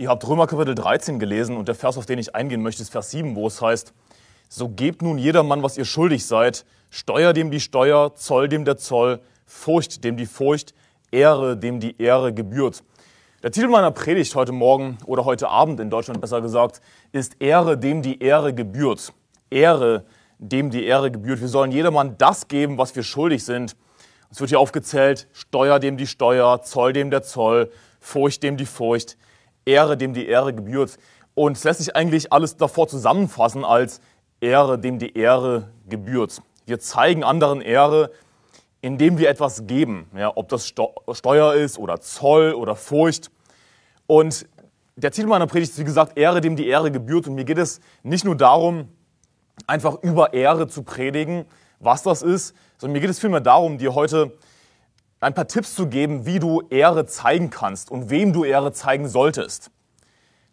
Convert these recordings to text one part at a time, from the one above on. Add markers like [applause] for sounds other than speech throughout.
Ihr habt Römer Kapitel 13 gelesen und der Vers, auf den ich eingehen möchte, ist Vers 7, wo es heißt, so gebt nun jedermann, was ihr schuldig seid, Steuer dem die Steuer, Zoll dem der Zoll, Furcht dem die Furcht, Ehre dem die Ehre gebührt. Der Titel meiner Predigt heute Morgen oder heute Abend in Deutschland besser gesagt ist Ehre dem die Ehre gebührt. Ehre dem die Ehre gebührt. Wir sollen jedermann das geben, was wir schuldig sind. Es wird hier aufgezählt, Steuer dem die Steuer, Zoll dem der Zoll, Furcht dem die Furcht, Ehre, dem die Ehre gebührt. Und es lässt sich eigentlich alles davor zusammenfassen als Ehre, dem die Ehre gebührt. Wir zeigen anderen Ehre, indem wir etwas geben, ja, ob das Steuer ist oder Zoll oder Furcht. Und der Titel meiner Predigt ist, wie gesagt, Ehre, dem die Ehre gebührt. Und mir geht es nicht nur darum, einfach über Ehre zu predigen, was das ist, sondern mir geht es vielmehr darum, dir heute ein paar Tipps zu geben, wie du Ehre zeigen kannst und wem du Ehre zeigen solltest.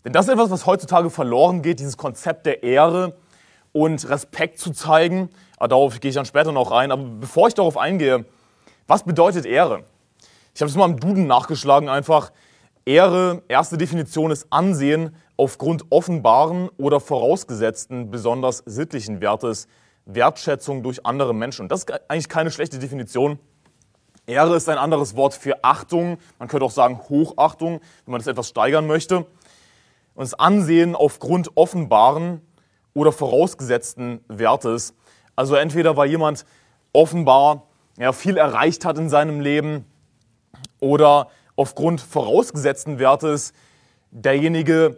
Denn das ist etwas, was heutzutage verloren geht, dieses Konzept der Ehre und Respekt zu zeigen. Aber darauf gehe ich dann später noch ein. Aber bevor ich darauf eingehe, was bedeutet Ehre? Ich habe es mal im Duden nachgeschlagen einfach. Ehre, erste Definition ist Ansehen aufgrund offenbaren oder vorausgesetzten besonders sittlichen Wertes, Wertschätzung durch andere Menschen. Und das ist eigentlich keine schlechte Definition. Ehre ist ein anderes Wort für Achtung. Man könnte auch sagen Hochachtung, wenn man das etwas steigern möchte. Und das Ansehen aufgrund offenbaren oder vorausgesetzten Wertes. Also entweder weil jemand offenbar ja, viel erreicht hat in seinem Leben oder aufgrund vorausgesetzten Wertes derjenige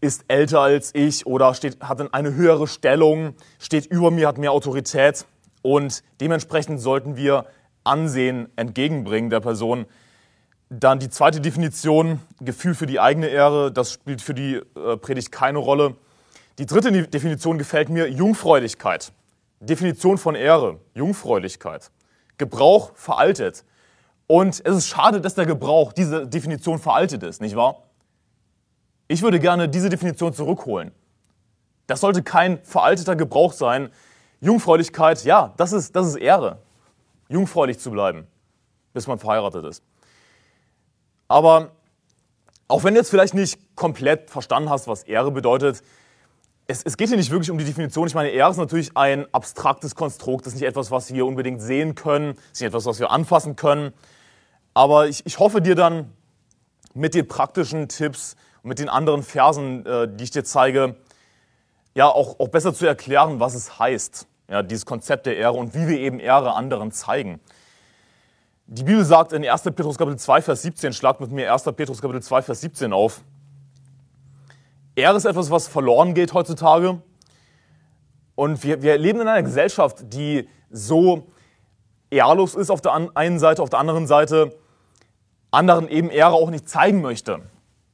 ist älter als ich oder steht, hat eine höhere Stellung, steht über mir, hat mehr Autorität und dementsprechend sollten wir Ansehen entgegenbringen der Person. Dann die zweite Definition, Gefühl für die eigene Ehre, das spielt für die äh, Predigt keine Rolle. Die dritte Definition gefällt mir, Jungfräulichkeit. Definition von Ehre, Jungfräulichkeit. Gebrauch veraltet. Und es ist schade, dass der Gebrauch, diese Definition veraltet ist, nicht wahr? Ich würde gerne diese Definition zurückholen. Das sollte kein veralteter Gebrauch sein. Jungfräulichkeit, ja, das ist, das ist Ehre jungfräulich zu bleiben, bis man verheiratet ist. Aber auch wenn du jetzt vielleicht nicht komplett verstanden hast, was Ehre bedeutet, es, es, geht hier nicht wirklich um die Definition. Ich meine, Ehre ist natürlich ein abstraktes Konstrukt, das ist nicht etwas, was wir unbedingt sehen können, das ist nicht etwas, was wir anfassen können. Aber ich, ich hoffe dir dann mit den praktischen Tipps und mit den anderen Versen, äh, die ich dir zeige, ja, auch, auch besser zu erklären, was es heißt. Ja, dieses Konzept der Ehre und wie wir eben Ehre anderen zeigen. Die Bibel sagt in 1. Petrus Kapitel 2, Vers 17, schlagt mit mir 1. Petrus Kapitel 2, Vers 17 auf. Ehre ist etwas, was verloren geht heutzutage. Und wir, wir leben in einer Gesellschaft, die so ehrlos ist auf der einen Seite, auf der anderen Seite anderen eben Ehre auch nicht zeigen möchte.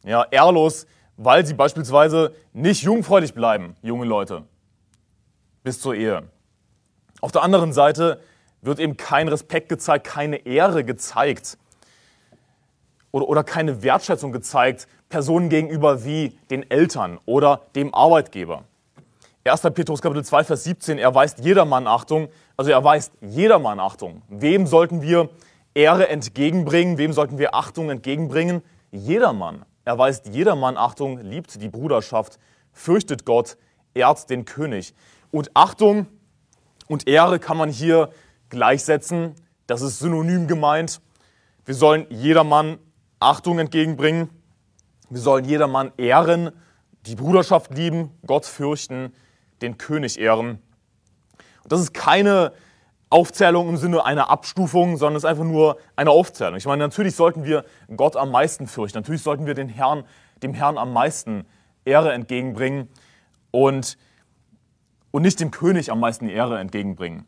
Ja, ehrlos, weil sie beispielsweise nicht jungfräulich bleiben, junge Leute, bis zur Ehe. Auf der anderen Seite wird eben kein Respekt gezeigt, keine Ehre gezeigt oder, oder keine Wertschätzung gezeigt Personen gegenüber wie den Eltern oder dem Arbeitgeber. 1. Petrus Kapitel 2, Vers 17, er weist jedermann Achtung, also er weist jedermann Achtung. Wem sollten wir Ehre entgegenbringen? Wem sollten wir Achtung entgegenbringen? Jedermann. Er weist jedermann Achtung, liebt die Bruderschaft, fürchtet Gott, ehrt den König. Und Achtung und Ehre kann man hier gleichsetzen. Das ist synonym gemeint. Wir sollen jedermann Achtung entgegenbringen. Wir sollen jedermann ehren, die Bruderschaft lieben, Gott fürchten, den König ehren. Und das ist keine Aufzählung im Sinne einer Abstufung, sondern es ist einfach nur eine Aufzählung. Ich meine, natürlich sollten wir Gott am meisten fürchten. Natürlich sollten wir den Herrn, dem Herrn am meisten Ehre entgegenbringen. Und und nicht dem König am meisten Ehre entgegenbringen.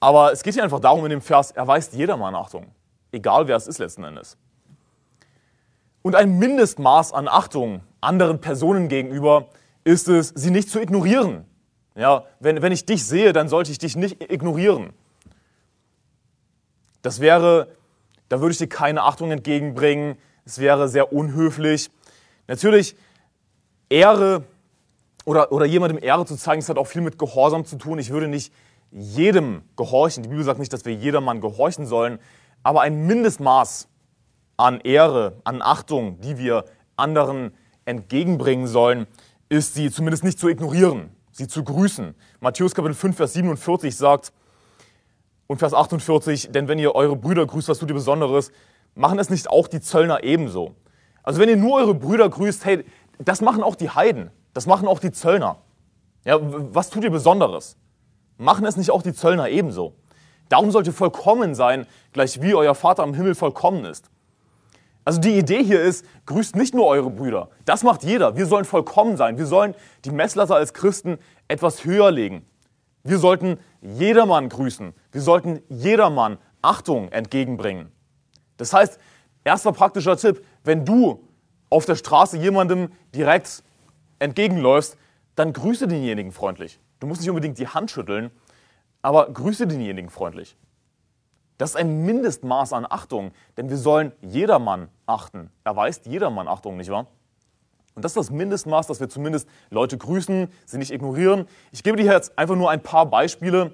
Aber es geht hier einfach darum in dem Vers, er weist jedermann Achtung, egal wer es ist letzten Endes. Und ein Mindestmaß an Achtung anderen Personen gegenüber ist es, sie nicht zu ignorieren. Ja, wenn, wenn ich dich sehe, dann sollte ich dich nicht ignorieren. Das wäre, da würde ich dir keine Achtung entgegenbringen. Es wäre sehr unhöflich. Natürlich, Ehre oder, oder jemandem Ehre zu zeigen, das hat auch viel mit Gehorsam zu tun. Ich würde nicht jedem gehorchen. Die Bibel sagt nicht, dass wir jedermann gehorchen sollen, aber ein Mindestmaß an Ehre, an Achtung, die wir anderen entgegenbringen sollen, ist sie zumindest nicht zu ignorieren, sie zu grüßen. Matthäus Kapitel 5, Vers 47 sagt, und Vers 48, denn wenn ihr eure Brüder grüßt, was tut ihr Besonderes? Machen es nicht auch die Zöllner ebenso? Also wenn ihr nur eure Brüder grüßt, hey, das machen auch die Heiden, das machen auch die Zöllner. Ja, was tut ihr Besonderes? Machen es nicht auch die Zöllner ebenso? Darum sollt ihr vollkommen sein, gleich wie euer Vater im Himmel vollkommen ist. Also die Idee hier ist, grüßt nicht nur eure Brüder. Das macht jeder. Wir sollen vollkommen sein. Wir sollen die Messlatte als Christen etwas höher legen. Wir sollten jedermann grüßen. Wir sollten jedermann Achtung entgegenbringen. Das heißt, erster praktischer Tipp, wenn du auf der Straße jemandem direkt entgegenläufst, dann grüße denjenigen freundlich. Du musst nicht unbedingt die Hand schütteln, aber grüße denjenigen freundlich. Das ist ein Mindestmaß an Achtung, denn wir sollen jedermann achten. Erweist jedermann Achtung, nicht wahr? Und das ist das Mindestmaß, dass wir zumindest Leute grüßen, sie nicht ignorieren. Ich gebe dir jetzt einfach nur ein paar Beispiele,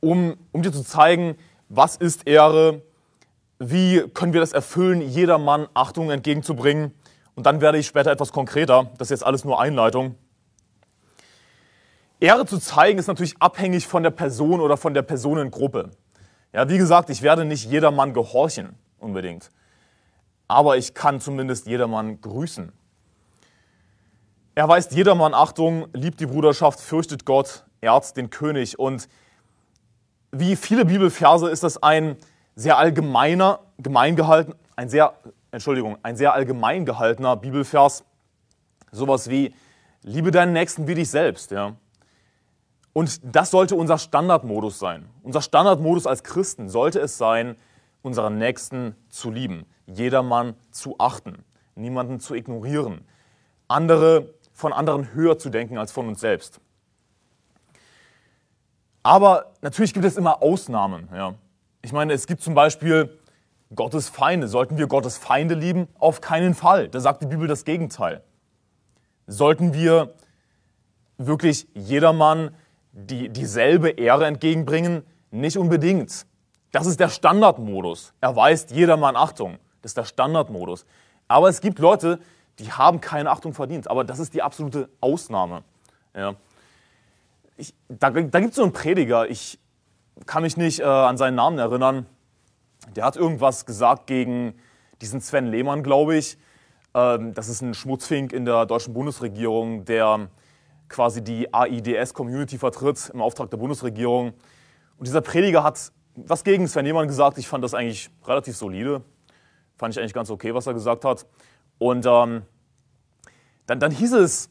um, um dir zu zeigen, was ist Ehre, wie können wir das erfüllen, jedermann Achtung entgegenzubringen. Und dann werde ich später etwas konkreter. Das ist jetzt alles nur Einleitung. Ehre zu zeigen ist natürlich abhängig von der Person oder von der Personengruppe. Ja, wie gesagt, ich werde nicht jedermann gehorchen, unbedingt aber ich kann zumindest jedermann grüßen. Er weist jedermann Achtung, liebt die Bruderschaft, fürchtet Gott, ehrt den König. Und wie viele Bibelverse ist das ein sehr allgemeiner, gemein gehalten, ein sehr, Entschuldigung, ein sehr allgemein gehaltener Bibelvers. Sowas wie, liebe deinen Nächsten wie dich selbst. Ja. Und das sollte unser Standardmodus sein. Unser Standardmodus als Christen sollte es sein, unseren Nächsten zu lieben jedermann zu achten, niemanden zu ignorieren, andere von anderen höher zu denken als von uns selbst. Aber natürlich gibt es immer Ausnahmen. Ja. Ich meine, es gibt zum Beispiel Gottes Feinde. Sollten wir Gottes Feinde lieben? Auf keinen Fall. Da sagt die Bibel das Gegenteil. Sollten wir wirklich jedermann die, dieselbe Ehre entgegenbringen? Nicht unbedingt. Das ist der Standardmodus. Er weist jedermann Achtung. Das ist der Standardmodus. Aber es gibt Leute, die haben keine Achtung verdient. Aber das ist die absolute Ausnahme. Ja. Ich, da da gibt es so einen Prediger, ich kann mich nicht äh, an seinen Namen erinnern. Der hat irgendwas gesagt gegen diesen Sven Lehmann, glaube ich. Ähm, das ist ein Schmutzfink in der deutschen Bundesregierung, der quasi die AIDS-Community vertritt im Auftrag der Bundesregierung. Und dieser Prediger hat was gegen Sven Lehmann gesagt. Ich fand das eigentlich relativ solide. Fand ich eigentlich ganz okay, was er gesagt hat. Und ähm, dann, dann hieß es,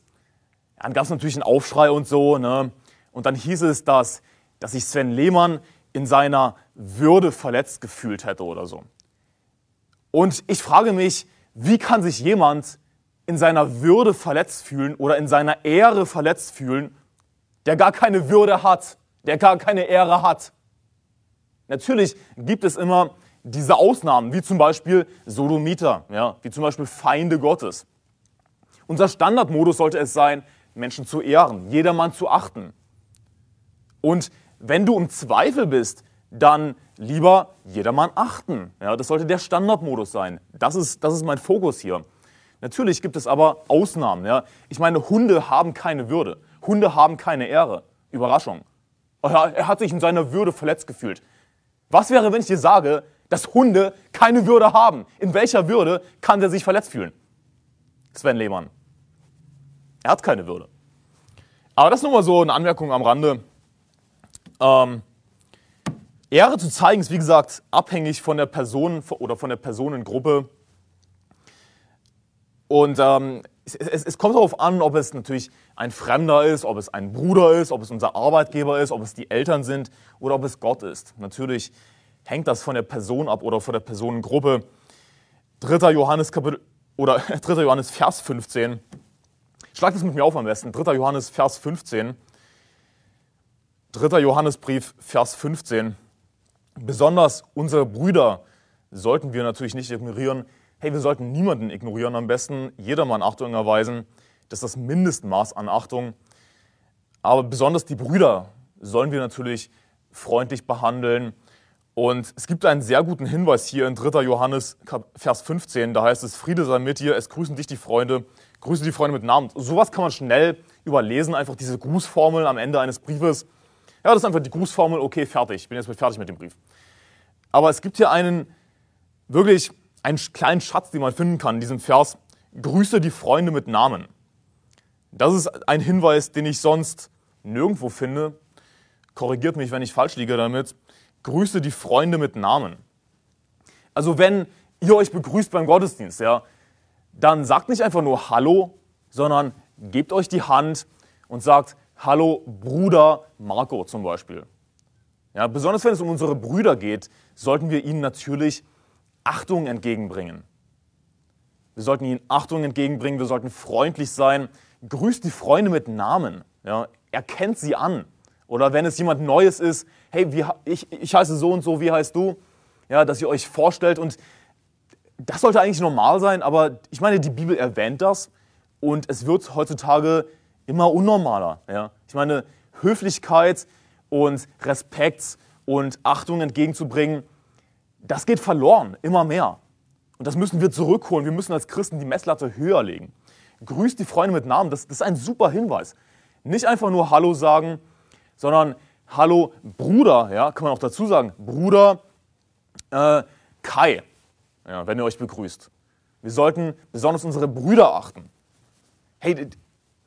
dann gab es natürlich einen Aufschrei und so, ne? Und dann hieß es, dass, dass sich Sven Lehmann in seiner Würde verletzt gefühlt hätte oder so. Und ich frage mich, wie kann sich jemand in seiner Würde verletzt fühlen oder in seiner Ehre verletzt fühlen, der gar keine Würde hat, der gar keine Ehre hat? Natürlich gibt es immer diese Ausnahmen, wie zum Beispiel Sodomiter, ja, wie zum Beispiel Feinde Gottes. Unser Standardmodus sollte es sein, Menschen zu ehren, jedermann zu achten. Und wenn du im Zweifel bist, dann lieber jedermann achten. Ja, das sollte der Standardmodus sein. Das ist, das ist mein Fokus hier. Natürlich gibt es aber Ausnahmen. Ja. Ich meine, Hunde haben keine Würde. Hunde haben keine Ehre. Überraschung. Er hat sich in seiner Würde verletzt gefühlt. Was wäre, wenn ich dir sage, dass Hunde keine Würde haben. In welcher Würde kann der sich verletzt fühlen? Sven Lehmann. Er hat keine Würde. Aber das ist nur mal so eine Anmerkung am Rande. Ähm, Ehre zu zeigen ist, wie gesagt, abhängig von der Person oder von der Personengruppe. Und ähm, es, es, es, kommt darauf an, ob es natürlich ein Fremder ist, ob es ein Bruder ist, ob es unser Arbeitgeber ist, ob es die Eltern sind oder ob es Gott ist. Natürlich hängt das von der Person ab oder von der Personengruppe. 3. Johannes Kapitel oder [laughs] 3. Johannes Vers 15. Schlag das mit mir auf am besten. 3. Johannes Vers 15. 3. Johannesbrief Vers 15. Besonders unsere Brüder sollten wir natürlich nicht ignorieren. Hey, wir sollten niemanden ignorieren, am besten jedermann Achtung erweisen. Das ist das Mindestmaß an Achtung. Aber besonders die Brüder sollen wir natürlich freundlich behandeln Und es gibt einen sehr guten Hinweis hier in 3. Johannes, Vers 15. Da heißt es, Friede sei mit dir, es grüßen dich die Freunde, grüße die Freunde mit Namen. Sowas kann man schnell überlesen, einfach diese Grußformel am Ende eines Briefes. Ja, das ist einfach die Grußformel, okay, fertig, ich bin jetzt fertig mit dem Brief. Aber es gibt hier einen, wirklich einen kleinen Schatz, den man finden kann in diesem Vers. Grüße die Freunde mit Namen. Das ist ein Hinweis, den ich sonst nirgendwo finde. Korrigiert mich, wenn ich falsch liege damit grüße die Freunde mit Namen. Also wenn ihr euch begrüßt beim Gottesdienst, ja, dann sagt nicht einfach nur Hallo, sondern gebt euch die Hand und sagt Hallo Bruder Marco zum Beispiel. Ja, besonders wenn es um unsere Brüder geht, sollten wir ihnen natürlich Achtung entgegenbringen. Wir sollten ihnen Achtung entgegenbringen, wir sollten freundlich sein. Grüßt die Freunde mit Namen. Ja, erkennt sie an. Oder wenn es jemand Neues ist, hey, wie, ich, ich heiße so und so, wie heißt du? Ja, dass ihr euch vorstellt und das sollte eigentlich normal sein, aber ich meine, die Bibel erwähnt das und es wird heutzutage immer unnormaler. Ja? Ich meine, Höflichkeit und Respekt und Achtung entgegenzubringen, das geht verloren, immer mehr. Und das müssen wir zurückholen. Wir müssen als Christen die Messlatte höher legen. Grüßt die Freunde mit Namen, das, das ist ein super Hinweis. Nicht einfach nur Hallo sagen, sondern Hallo Bruder, ja, kann man auch dazu sagen, Bruder äh, Kai, ja, wenn ihr euch begrüßt. Wir sollten besonders unsere Brüder achten. Hey,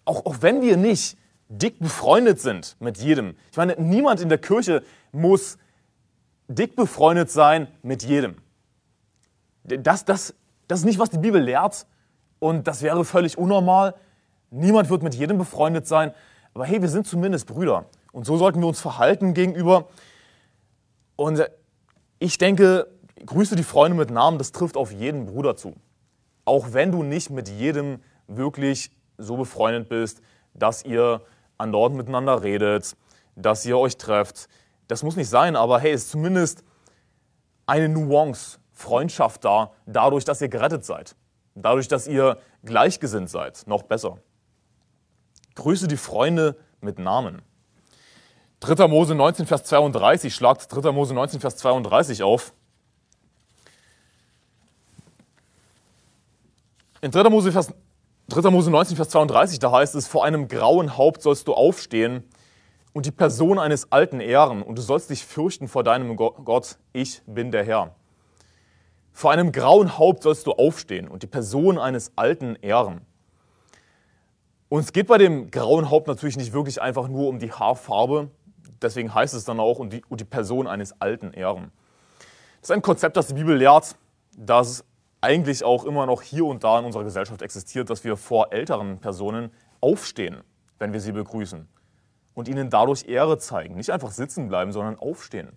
auch, auch wenn wir nicht dick befreundet sind mit jedem. Ich meine, niemand in der Kirche muss dick befreundet sein mit jedem. Das, das, das ist nicht, was die Bibel lehrt und das wäre völlig unnormal. Niemand wird mit jedem befreundet sein. Aber hey, wir sind zumindest Brüder. Und so sollten wir uns verhalten gegenüber. Und ich denke, grüße die Freunde mit Namen, das trifft auf jeden Bruder zu. Auch wenn du nicht mit jedem wirklich so befreundet bist, dass ihr an dort miteinander redet, dass ihr euch trefft. Das muss nicht sein, aber hey, ist zumindest eine Nuance, Freundschaft da, dadurch, dass ihr gerettet seid. Dadurch, dass ihr gleichgesinnt seid, noch besser. Grüße die Freunde mit Namen. 3. Mose 19, Vers 32, schlagt 3. Mose 19, Vers 32 auf. In 3. Mose, Vers, 3. Mose 19, Vers 32, da heißt es, vor einem grauen Haupt sollst du aufstehen und die Person eines Alten ehren und du sollst dich fürchten vor deinem Gott, ich bin der Herr. Vor einem grauen Haupt sollst du aufstehen und die Person eines Alten ehren. Und es geht bei dem grauen Haupt natürlich nicht wirklich einfach nur um die Haarfarbe, deswegen heißt es dann auch, und die, und die Person eines Alten ehren. Das ist ein Konzept, das die Bibel lehrt, das eigentlich auch immer noch hier und da in unserer Gesellschaft existiert, dass wir vor älteren Personen aufstehen, wenn wir sie begrüßen und ihnen dadurch Ehre zeigen. Nicht einfach sitzen bleiben, sondern aufstehen.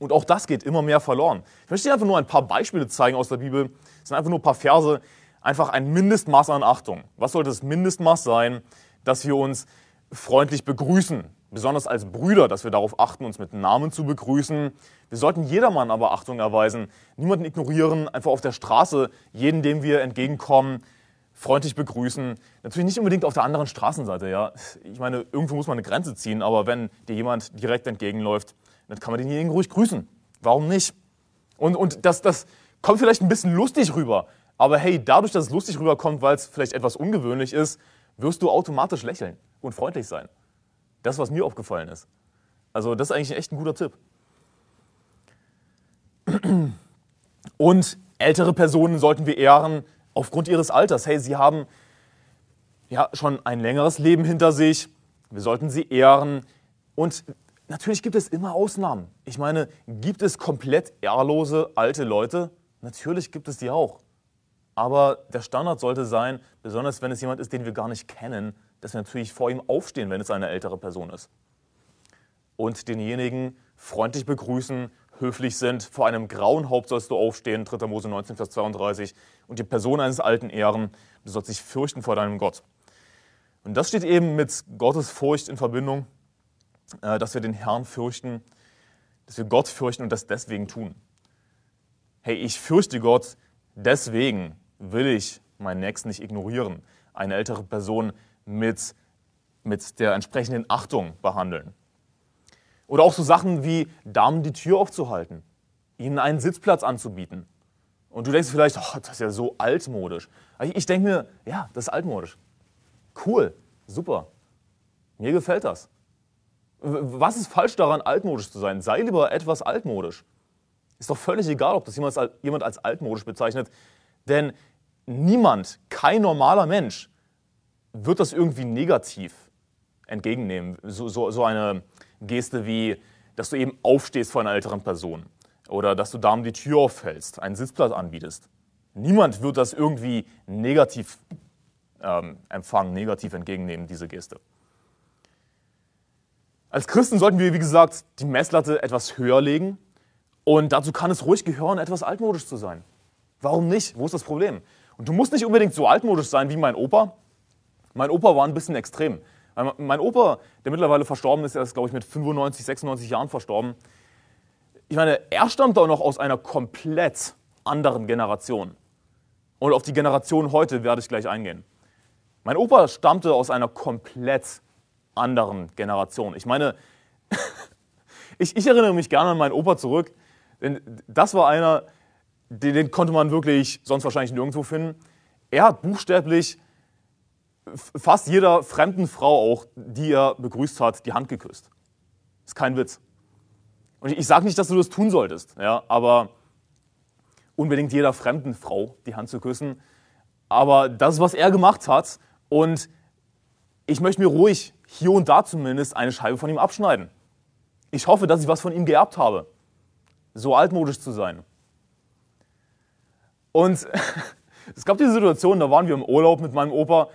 Und auch das geht immer mehr verloren. Ich möchte dir einfach nur ein paar Beispiele zeigen aus der Bibel. Es sind einfach nur ein paar Verse, einfach ein Mindestmaß an Achtung. Was sollte das Mindestmaß sein, dass wir uns freundlich begrüßen, besonders als Brüder, dass wir darauf achten, uns mit Namen zu begrüßen. Wir sollten jedermann aber Achtung erweisen, niemanden ignorieren, einfach auf der Straße jeden, dem wir entgegenkommen, freundlich begrüßen. Natürlich nicht unbedingt auf der anderen Straßenseite, ja. Ich meine, irgendwo muss man eine Grenze ziehen, aber wenn dir jemand direkt entgegenläuft, dann kann man denjenigen ruhig grüßen. Warum nicht? Und, und das, das kommt vielleicht ein bisschen lustig rüber, aber hey, dadurch, dass es lustig rüberkommt, weil es vielleicht etwas ungewöhnlich ist, wirst du automatisch lächeln und freundlich sein. Das, was mir aufgefallen ist. Also das ist eigentlich echt ein guter Tipp. [clears throat] Und ältere Personen sollten wir ehren aufgrund ihres Alters. Hey, sie haben ja schon ein längeres Leben hinter sich. Wir sollten sie ehren. Und natürlich gibt es immer Ausnahmen. Ich meine, gibt es komplett ehrlose alte Leute? Natürlich gibt es die auch. Aber der Standard sollte sein, besonders wenn es jemand ist, den wir gar nicht kennen, dass wir natürlich vor ihm aufstehen, wenn es eine ältere Person ist. Und denjenigen freundlich begrüßen, höflich sind. Vor einem grauen Haupt sollst du aufstehen, 3. Mose 19, Vers 32. Und die Person eines Alten ehren. Du sollst dich fürchten vor deinem Gott. Und das steht eben mit Gottes Furcht in Verbindung, äh, dass wir den Herrn fürchten, dass wir Gott fürchten und das deswegen tun. Hey, ich fürchte Gott, deswegen will ich meinen Nächsten nicht ignorieren. Eine ältere Person mit, mit der entsprechenden Achtung behandeln. Oder auch so Sachen wie Damen die Tür aufzuhalten, ihnen einen Sitzplatz anzubieten. Und du denkst vielleicht, oh, das ist ja so altmodisch. Ich denke mir, ja, das ist altmodisch. Cool, super. Mir gefällt das. Was ist falsch daran, altmodisch zu sein? Sei lieber etwas altmodisch. Ist doch völlig egal, ob das jemand als altmodisch bezeichnet. Denn niemand, kein normaler Mensch, wird das irgendwie negativ entgegennehmen. So, so, so eine Geste wie, dass du eben aufstehst vor einer älteren Person oder dass du Damen die Tür aufhältst, einen Sitzplatz anbietest. Niemand wird das irgendwie negativ ähm, empfangen, negativ entgegennehmen, diese Geste. Als Christen sollten wir, wie gesagt, die Messlatte etwas höher legen und dazu kann es ruhig gehören, etwas altmodisch zu sein. Warum nicht? Wo ist das Problem? Und du musst nicht unbedingt so altmodisch sein wie mein Opa. Mein Opa war ein bisschen extrem. Mein Opa, der mittlerweile verstorben ist, er ist, glaube ich, mit 95, 96 Jahren verstorben. Ich meine, er stammt auch noch aus einer komplett anderen Generation. Und auf die Generation heute werde ich gleich eingehen. Mein Opa stammte aus einer komplett anderen Generation. Ich meine, [laughs] ich, ich, erinnere mich gerne an meinen Opa zurück, denn das war einer, den, den konnte man wirklich sonst wahrscheinlich nirgendwo finden. Er hat buchstäblich fast jeder fremden Frau auch, die er begrüßt hat, die Hand geküsst. Ist kein Witz. Und ich, ich sage nicht, dass du das tun solltest, ja, aber unbedingt jeder fremden Frau die Hand zu küssen. Aber das ist, was er gemacht hat. Und ich möchte mir ruhig hier und da zumindest eine Scheibe von ihm abschneiden. Ich hoffe, dass ich was von ihm geerbt habe. So altmodisch zu sein. Und [laughs] es gab diese Situation, da waren wir im Urlaub mit meinem Opa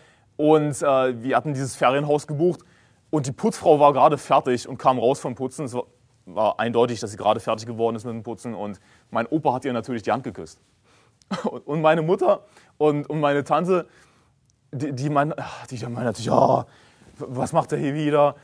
und äh, wir hatten dieses Ferienhaus gebucht und die Putzfrau war gerade fertig und kam raus vom Putzen. Es war, war eindeutig, dass sie gerade fertig geworden ist mit dem Putzen und mein Opa hat ihr natürlich die Hand geküsst. [laughs] Und meine Mutter und, und meine Tante, die, die meinen die meinen natürlich, ja, was macht er hier wieder?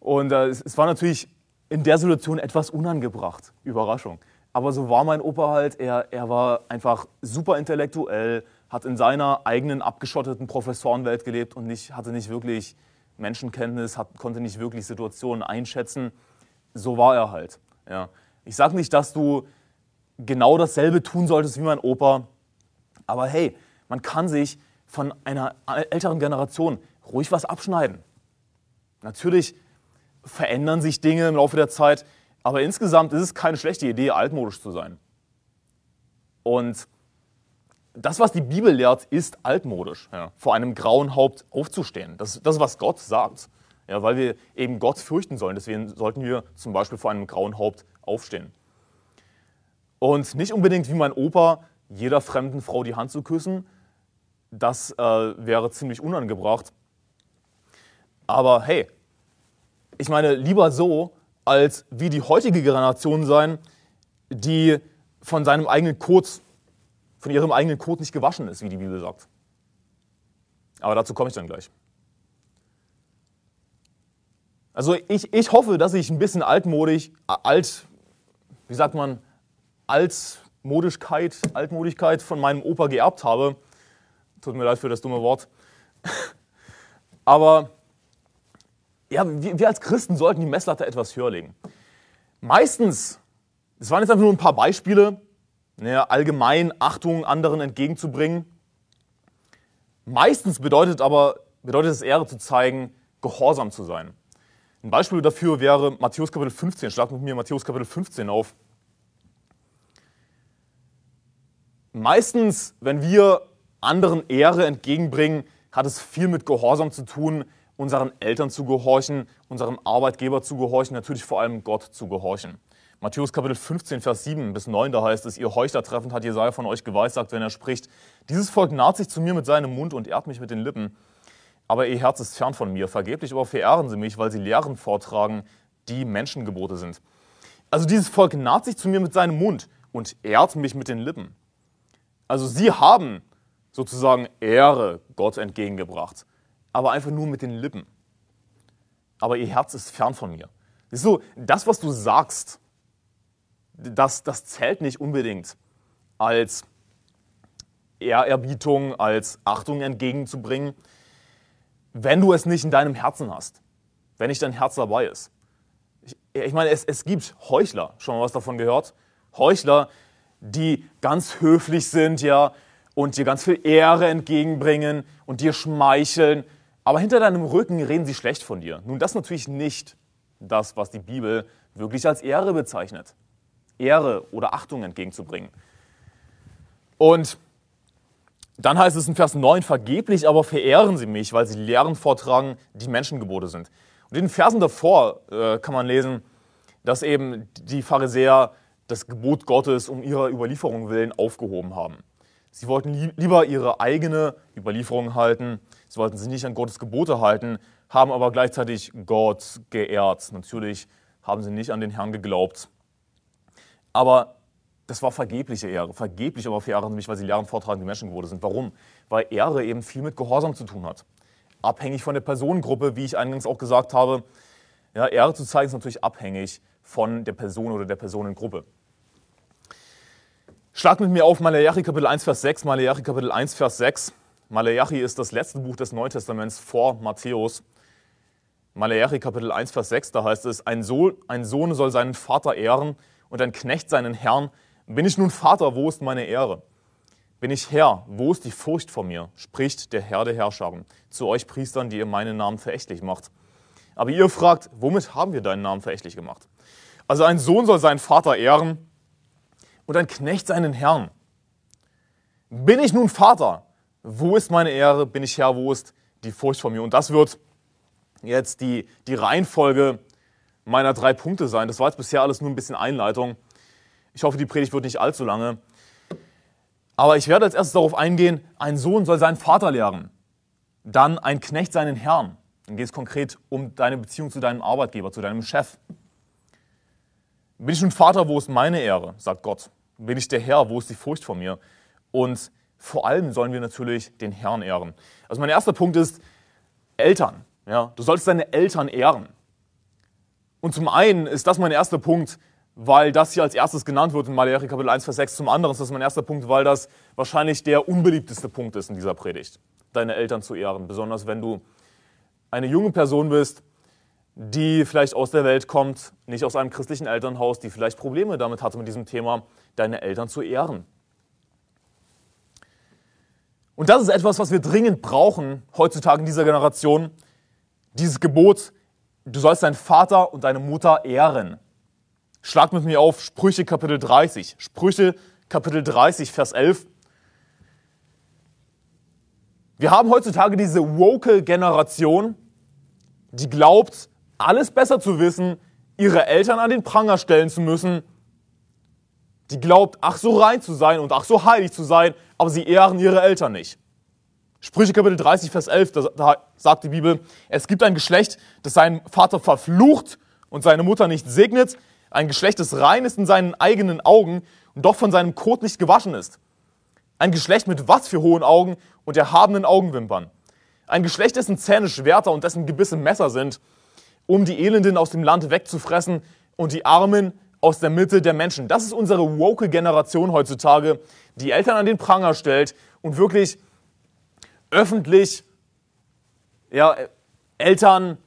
Und äh, es, es war natürlich in der Situation etwas unangebracht. Überraschung. Aber so war mein Opa halt. Er, er war einfach super intellektuell, hat in seiner eigenen abgeschotteten Professorenwelt gelebt und nicht, hatte nicht wirklich Menschenkenntnis, hat, konnte nicht wirklich Situationen einschätzen. So war er halt. Ja. Ich sage nicht, dass du genau dasselbe tun solltest wie mein Opa, aber hey, man kann sich von einer älteren Generation ruhig was abschneiden. Natürlich verändern sich Dinge im Laufe der Zeit, aber insgesamt ist es keine schlechte Idee, altmodisch zu sein. Und das, was die Bibel lehrt, ist altmodisch, ja, vor einem grauen Haupt aufzustehen. Das, das ist, was Gott sagt, ja, weil wir eben Gott fürchten sollen. Deswegen sollten wir zum Beispiel vor einem grauen Haupt aufstehen. Und nicht unbedingt wie mein Opa, jeder fremden Frau die Hand zu küssen, das äh, wäre ziemlich unangebracht. Aber hey, ich meine, lieber so, als wie die heutige Generation sein, die von seinem eigenen Code, von ihrem eigenen Code nicht gewaschen ist, wie die Bibel sagt. Aber dazu komme ich dann gleich. Also ich, ich hoffe, dass ich ein bisschen altmodig, alt, wie sagt man, Altmodischkeit, Altmodigkeit von meinem Opa geerbt habe. Tut mir leid für das dumme Wort. [laughs] Aber ja, wir, wir als Christen sollten die Messlatte etwas höher legen. Meistens, das waren jetzt einfach nur ein paar Beispiele, ne, allgemein Achtung anderen entgegenzubringen. Meistens bedeutet aber, bedeutet es Ehre zu zeigen, gehorsam zu sein. Ein Beispiel dafür wäre Matthäus Kapitel 15. Schlag mit mir Matthäus Kapitel 15 auf. Meistens, wenn wir anderen Ehre entgegenbringen, hat es viel mit Gehorsam zu tun, unseren Eltern zu gehorchen, unserem Arbeitgeber zu gehorchen, natürlich vor allem Gott zu gehorchen. Matthäus Kapitel 15, Vers 7 bis 9, da heißt es, ihr Heuchler treffend hat Jesaja von euch geweissagt, wenn er spricht, dieses Volk naht sich zu mir mit seinem Mund und ehrt mich mit den Lippen, aber ihr Herz ist fern von mir, vergeblich aber verehren sie mich, weil sie Lehren vortragen, die Menschengebote sind. Also dieses Volk naht sich zu mir mit seinem Mund und ehrt mich mit den Lippen. Also sie haben sozusagen Ehre Gott entgegengebracht aber einfach nur mit den Lippen. Aber ihr Herz ist fern von mir. So, das, was du sagst, das, das zählt nicht unbedingt als Ehrerbietung, als Achtung entgegenzubringen, wenn du es nicht in deinem Herzen hast, wenn nicht dein Herz dabei ist. ich meine, es, es gibt Heuchler, schon mal was davon gehört? Heuchler, die ganz höflich sind, ja, und dir ganz viel Ehre entgegenbringen und dir schmeicheln, aber hinter deinem Rücken reden sie schlecht von dir. Nun, das ist natürlich nicht das, was die Bibel wirklich als Ehre bezeichnet. Ehre oder Achtung entgegenzubringen. Und dann heißt es in Vers 9, vergeblich aber verehren sie mich, weil sie Lehren vortragen, die Menschengebote sind. Und in den Versen davor äh, kann man lesen, dass eben die Pharisäer das Gebot Gottes um ihrer Überlieferung willen aufgehoben haben. Sie wollten li lieber ihre eigene Überlieferung halten, sie wollten sich nicht an Gottes Gebote halten, haben aber gleichzeitig Gott geehrt. Natürlich haben sie nicht an den Herrn geglaubt. Aber das war vergebliche Ehre. Vergeblich aber verehren sie mich, weil sie Lehren vortragen, die Menschengebote sind. Warum? Weil Ehre eben viel mit Gehorsam zu tun hat. Abhängig von der Personengruppe, wie ich eingangs auch gesagt habe. Ja, Ehre zu zeigen ist natürlich abhängig von der Person oder der Personengruppe. Schlag mit mir auf Malachi Kapitel 1, Vers 6. Malachi Kapitel 1, Vers 6. Malachi ist das letzte Buch des Neuen Testaments vor Matthäus. Malachi Kapitel 1, Vers 6, da heißt es, ein Sohn, ein Sohn soll seinen Vater ehren und ein Knecht seinen Herrn. Bin ich nun Vater, wo ist meine Ehre? Bin ich Herr, wo ist die Furcht vor mir? spricht der Herr der Herrscharen zu euch Priestern, die ihr meinen Namen verächtlich macht. Aber ihr fragt, womit haben wir deinen Namen verächtlich gemacht? Also ein Sohn soll seinen Vater ehren und ein Knecht seinen Herrn. Bin ich nun Vater? Wo ist meine Ehre? Bin ich Herr? Wo ist die Furcht vor mir? Und das wird jetzt die, die Reihenfolge meiner drei Punkte sein. Das war jetzt bisher alles nur ein bisschen Einleitung. Ich hoffe, die Predigt wird nicht allzu lange. Aber ich werde als erstes darauf eingehen, ein Sohn soll seinen Vater lehren, dann ein Knecht seinen Herrn. Dann geht es konkret um deine Beziehung zu deinem Arbeitgeber, zu deinem Chef. Bin ich nun Vater, wo ist meine Ehre, sagt Gott bin ich der Herr, wo ist die Furcht vor mir? Und vor allem sollen wir natürlich den Herrn ehren. Also mein erster Punkt ist Eltern. Ja, du sollst deine Eltern ehren. Und zum einen ist das mein erster Punkt, weil das hier als erstes genannt wird in Malachi Kapitel 1, Vers 6. Zum anderen ist das mein erster Punkt, weil das wahrscheinlich der unbeliebteste Punkt ist in dieser Predigt, deine Eltern zu ehren. Besonders wenn du eine junge Person bist, die vielleicht aus der Welt kommt, nicht aus einem christlichen Elternhaus, die vielleicht Probleme damit hatte mit diesem Thema, deine Eltern zu ehren. Und das ist etwas, was wir dringend brauchen heutzutage in dieser Generation. Dieses Gebot, du sollst deinen Vater und deine Mutter ehren. Schlag mit mir auf Sprüche Kapitel 30. Sprüche Kapitel 30, Vers 11. Wir haben heutzutage diese woke Generation, die glaubt, alles besser zu wissen, ihre Eltern an den Pranger stellen zu müssen, die glaubt, ach so rein zu sein und ach so heilig zu sein, aber sie ehren ihre Eltern nicht. Sprüche Kapitel 30, Vers 11, da, sagt die Bibel, es gibt ein Geschlecht, das seinen Vater verflucht und seine Mutter nicht segnet, ein Geschlecht, das rein ist in seinen eigenen Augen und doch von seinem Kot nicht gewaschen ist. Ein Geschlecht mit was für hohen Augen und erhabenen Augenwimpern. Ein Geschlecht, dessen Zähne Schwerter und dessen Gebisse Messer sind um die Elenden aus dem Land wegzufressen und die Armen aus der Mitte der Menschen. Das ist unsere woke Generation heutzutage, die Eltern an den Pranger stellt und wirklich öffentlich ja, Eltern,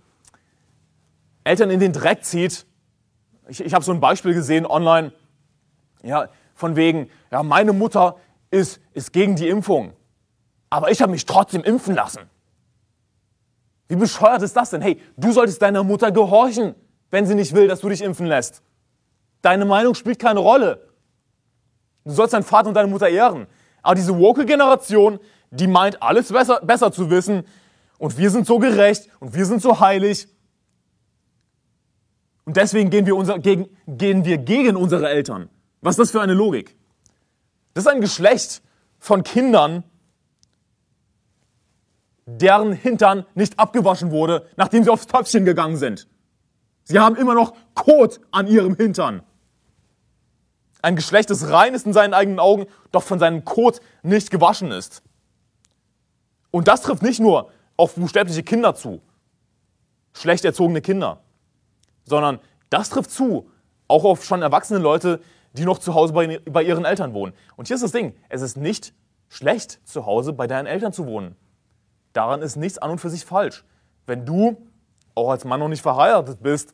Eltern in den Dreck zieht. Ich, ich habe so ein Beispiel gesehen online, ja, von wegen, ja, meine Mutter ist, ist gegen die Impfung, aber ich habe mich trotzdem impfen lassen. Wie bescheuert ist das denn? Hey, du solltest deiner Mutter gehorchen, wenn sie nicht will, dass du dich impfen lässt. Deine Meinung spielt keine Rolle. Du sollst deinen Vater und deine Mutter ehren. Aber diese woke Generation, die meint, alles besser, besser zu wissen und wir sind so gerecht und wir sind so heilig. Und deswegen gehen wir, unser, gegen, gehen wir gegen unsere Eltern. Was ist das für eine Logik? Das ist ein Geschlecht von Kindern, deren Hintern nicht abgewaschen wurde, nachdem sie aufs Töpfchen gegangen sind. Sie haben immer noch Kot an ihrem Hintern. Ein Geschlecht, das rein ist in seinen eigenen Augen, doch von seinem Kot nicht gewaschen ist. Und das trifft nicht nur auf buchstäbliche Kinder zu, schlecht erzogene Kinder, sondern das trifft zu auch auf schon erwachsene Leute, die noch zu Hause bei, bei ihren Eltern wohnen. Und hier ist das Ding, es ist nicht schlecht, zu Hause bei deinen Eltern zu wohnen. Daran ist nichts an und für sich falsch. Wenn du auch als Mann noch nicht verheiratet bist,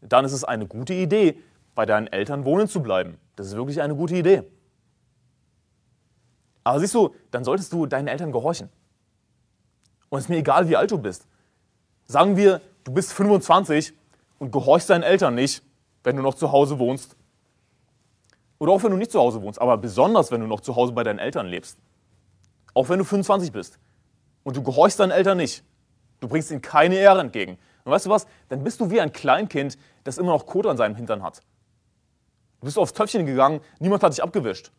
dann ist es eine gute Idee, bei deinen Eltern wohnen zu bleiben. Das ist wirklich eine gute Idee. Aber siehst du, dann solltest du deinen Eltern gehorchen. Und es ist mir egal, wie alt du bist. Sagen wir, du bist 25 und gehorchst deinen Eltern nicht, wenn du noch zu Hause wohnst. Oder auch wenn du nicht zu Hause wohnst, aber besonders, wenn du noch zu Hause bei deinen Eltern lebst. Auch wenn du 25 bist und du gehorchst deinen Eltern nicht. Du bringst ihnen keine Ehre entgegen. Und weißt du was? Dann bist du wie ein Kleinkind, das immer noch Kot an seinem Hintern hat. Du bist aufs Töpfchen gegangen, niemand hat dich abgewischt.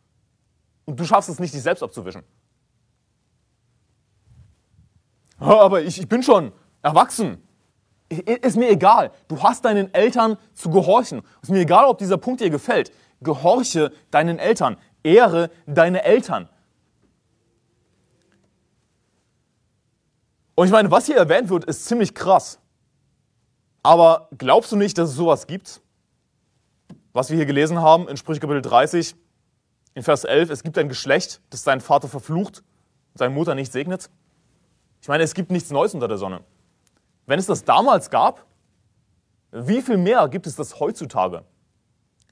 Und du schaffst es nicht, dich selbst abzuwischen. Aber ich, ich bin schon erwachsen. Ist mir egal. Du hast deinen Eltern zu gehorchen. Ist mir egal, ob dieser Punkt dir gefällt. Gehorche deinen Eltern. Ehre deine Eltern. Und ich meine, was hier erwähnt wird, ist ziemlich krass. Aber glaubst du nicht, dass es sowas gibt? Was wir hier gelesen haben in Sprüche Kapitel 30, in Vers 11, es gibt ein Geschlecht, das seinen Vater verflucht und seine Mutter nicht segnet. Ich meine, es gibt nichts Neues unter der Sonne. Wenn es das damals gab, wie viel mehr gibt es das heutzutage?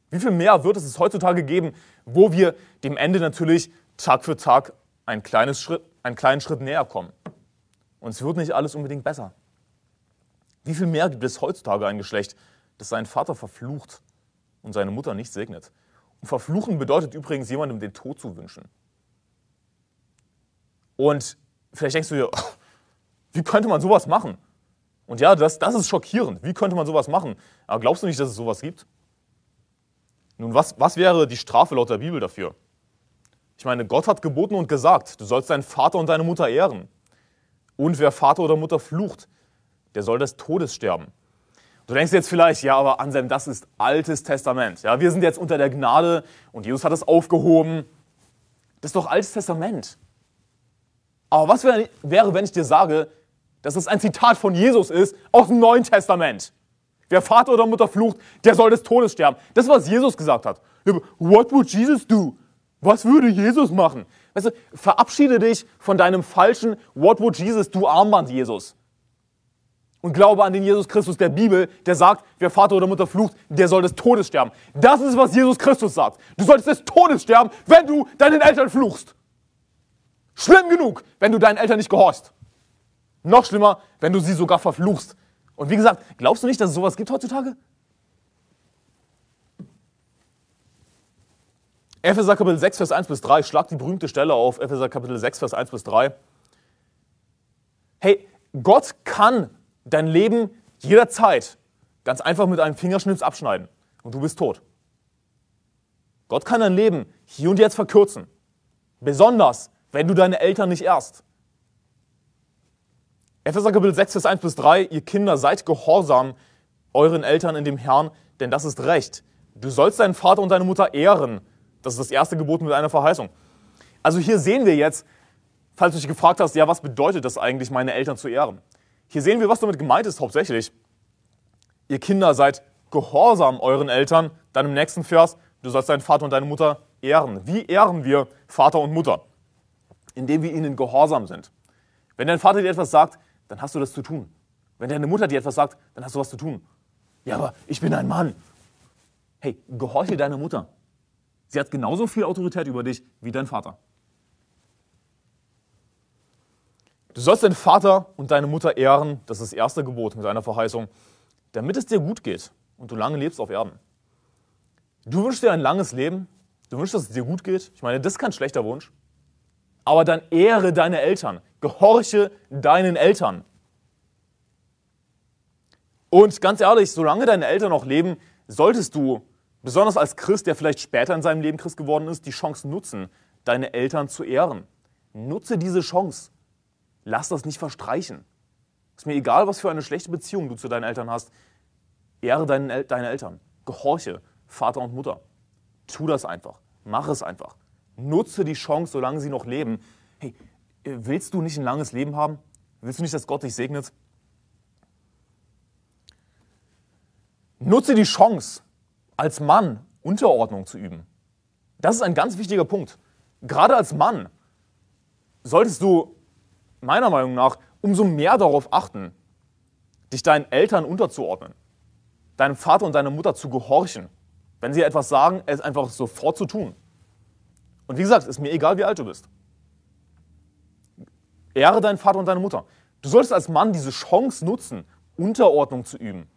Wie viel mehr wird es heutzutage geben, wo wir dem Ende natürlich Tag für Tag ein kleines Schritt, einen kleinen Schritt näher kommen? Und es wird nicht alles unbedingt besser. Wie viel mehr gibt es heutzutage ein Geschlecht, das seinen Vater verflucht und seine Mutter nicht segnet? Und verfluchen bedeutet übrigens, jemandem den Tod zu wünschen. Und vielleicht denkst du dir, wie könnte man sowas machen? Und ja, das, das ist schockierend. Wie könnte man sowas machen? Aber glaubst du nicht, dass es sowas gibt? Nun, was, was wäre die Strafe laut der Bibel dafür? Ich meine, Gott hat geboten und gesagt, du sollst deinen Vater und deine Mutter ehren. Und wer Vater oder Mutter flucht, der soll des Todes sterben. Du denkst jetzt vielleicht, ja, aber Anselm, das ist Altes Testament. Ja, wir sind jetzt unter der Gnade und Jesus hat es aufgehoben. Das ist doch Altes Testament. Aber was wäre, wenn ich dir sage, dass es ein Zitat von Jesus ist aus dem Neuen Testament? Wer Vater oder Mutter flucht, der soll des Todes sterben. Das ist, was Jesus gesagt hat. What would Jesus do? Was würde Jesus machen? Weißt du, verabschiede dich von deinem falschen What would Jesus do Armband, Jesus und glaube an den Jesus Christus der Bibel, der sagt, wer Vater oder Mutter flucht, der soll des Todes sterben. Das ist, was Jesus Christus sagt. Du solltest des Todes sterben, wenn du deinen Eltern fluchst. Schlimm genug, wenn du deinen Eltern nicht gehorchst. Noch schlimmer, wenn du sie sogar verfluchst. Und wie gesagt, glaubst du nicht, dass es sowas gibt heutzutage? Epheser Kapitel 6, Vers 1 bis 3, schlag die berühmte Stelle auf, Epheser Kapitel 6, Vers 1 bis 3. Hey, Gott kann dein Leben jederzeit ganz einfach mit einem Fingerschnips abschneiden und du bist tot. Gott kann dein Leben hier und jetzt verkürzen. Besonders, wenn du deine Eltern nicht ehrst. Epheser Kapitel 6, Vers 1 bis 3, ihr Kinder, seid gehorsam euren Eltern in dem Herrn, denn das ist Recht. Du sollst deinen Vater und deine Mutter ehren. Das ist das erste Gebot mit einer Verheißung. Also hier sehen wir jetzt, falls du dich gefragt hast, ja, was bedeutet das eigentlich, meine Eltern zu ehren? Hier sehen wir, was damit gemeint ist hauptsächlich. Ihr Kinder seid gehorsam euren Eltern. Dann im nächsten Vers, du sollst deinen Vater und deine Mutter ehren. Wie ehren wir Vater und Mutter? Indem wir ihnen gehorsam sind. Wenn dein Vater dir etwas sagt, dann hast du das zu tun. Wenn deine Mutter dir etwas sagt, dann hast du was zu tun. Ja, aber ich bin ein Mann. Hey, gehorche deiner Mutter. Sie hat genauso viel Autorität über dich wie dein Vater. Du sollst deinen Vater und deine Mutter ehren, das ist das erste Gebot mit einer Verheißung, damit es dir gut geht und du lange lebst auf Erden. Du wünschst dir ein langes Leben, du wünschst, dass es dir gut geht. Ich meine, das ist kein schlechter Wunsch. Aber dann ehre deine Eltern, gehorche deinen Eltern. Und ganz ehrlich, solange deine Eltern noch leben, solltest du, besonders als Christ, der vielleicht später in seinem Leben Christ geworden ist, die Chance nutzen, deine Eltern zu ehren. Nutze diese Chance. Lass das nicht verstreichen. Ist mir egal, was für eine schlechte Beziehung du zu deinen Eltern hast. Ehre deine, deine Eltern. Gehorche Vater und Mutter. Tu das einfach. Mach es einfach. Nutze die Chance, solange sie noch leben. Hey, willst du nicht ein langes Leben haben? Willst du nicht, dass Gott dich segnet? Nutze die Chance, als Mann Unterordnung zu üben. Das ist ein ganz wichtiger Punkt. Gerade als Mann solltest du meiner Meinung nach umso mehr darauf achten, dich deinen Eltern unterzuordnen. deinem Vater und deiner Mutter zu gehorchen. Wenn sie etwas sagen, es einfach sofort zu tun. Und wie gesagt, ist mir egal, wie alt du bist. Ehre deinen Vater und deine Mutter. Du solltest als Mann diese Chance nutzen, Unterordnung zu üben.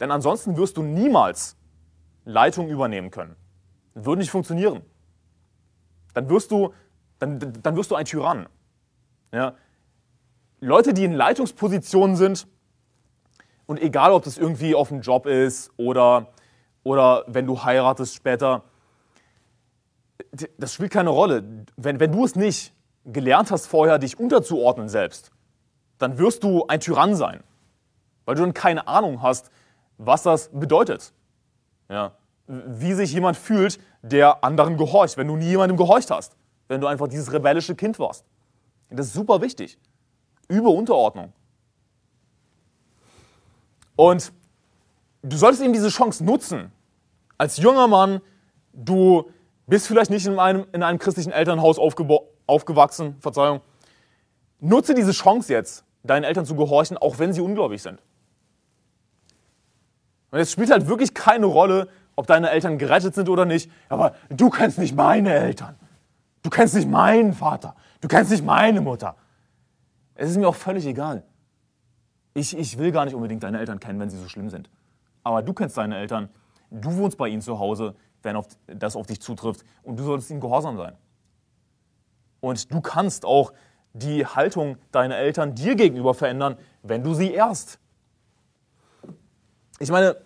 Denn ansonsten wirst du niemals Leitung übernehmen können. Das würde nicht funktionieren. Dann wirst du, dann, dann wirst du ein Tyrann. Ja? Leute, die in Leitungspositionen sind, und egal, ob das irgendwie auf dem Job ist oder, oder wenn du heiratest später, das spielt keine Rolle. Wenn, wenn du es nicht gelernt hast vorher, dich unterzuordnen selbst, dann wirst du ein Tyrann sein, weil du dann keine Ahnung hast, was das bedeutet. Ja, wie sich jemand fühlt, der anderen gehorcht, wenn du nie jemandem gehorcht hast, wenn du einfach dieses rebellische Kind warst. Das ist super wichtig. Über Unterordnung. Und du solltest eben diese Chance nutzen. Als junger Mann, du bist vielleicht nicht in einem, in einem christlichen Elternhaus aufgewachsen, Verzeihung. Nutze diese Chance jetzt, deinen Eltern zu gehorchen, auch wenn sie ungläubig sind. Und es spielt halt wirklich keine Rolle, ob deine Eltern gerettet sind oder nicht. Aber du kennst nicht meine Eltern. Du kennst nicht meinen Vater. Du kennst nicht meine Mutter. Es ist mir auch völlig egal. Ich, ich will gar nicht unbedingt deine Eltern kennen, wenn sie so schlimm sind. Aber du kennst deine Eltern. Du wohnst bei ihnen zu Hause, wenn auf, das auf dich zutrifft. Und du solltest ihnen gehorsam sein. Und du kannst auch die Haltung deiner Eltern dir gegenüber verändern, wenn du sie ehrst. Ich meine,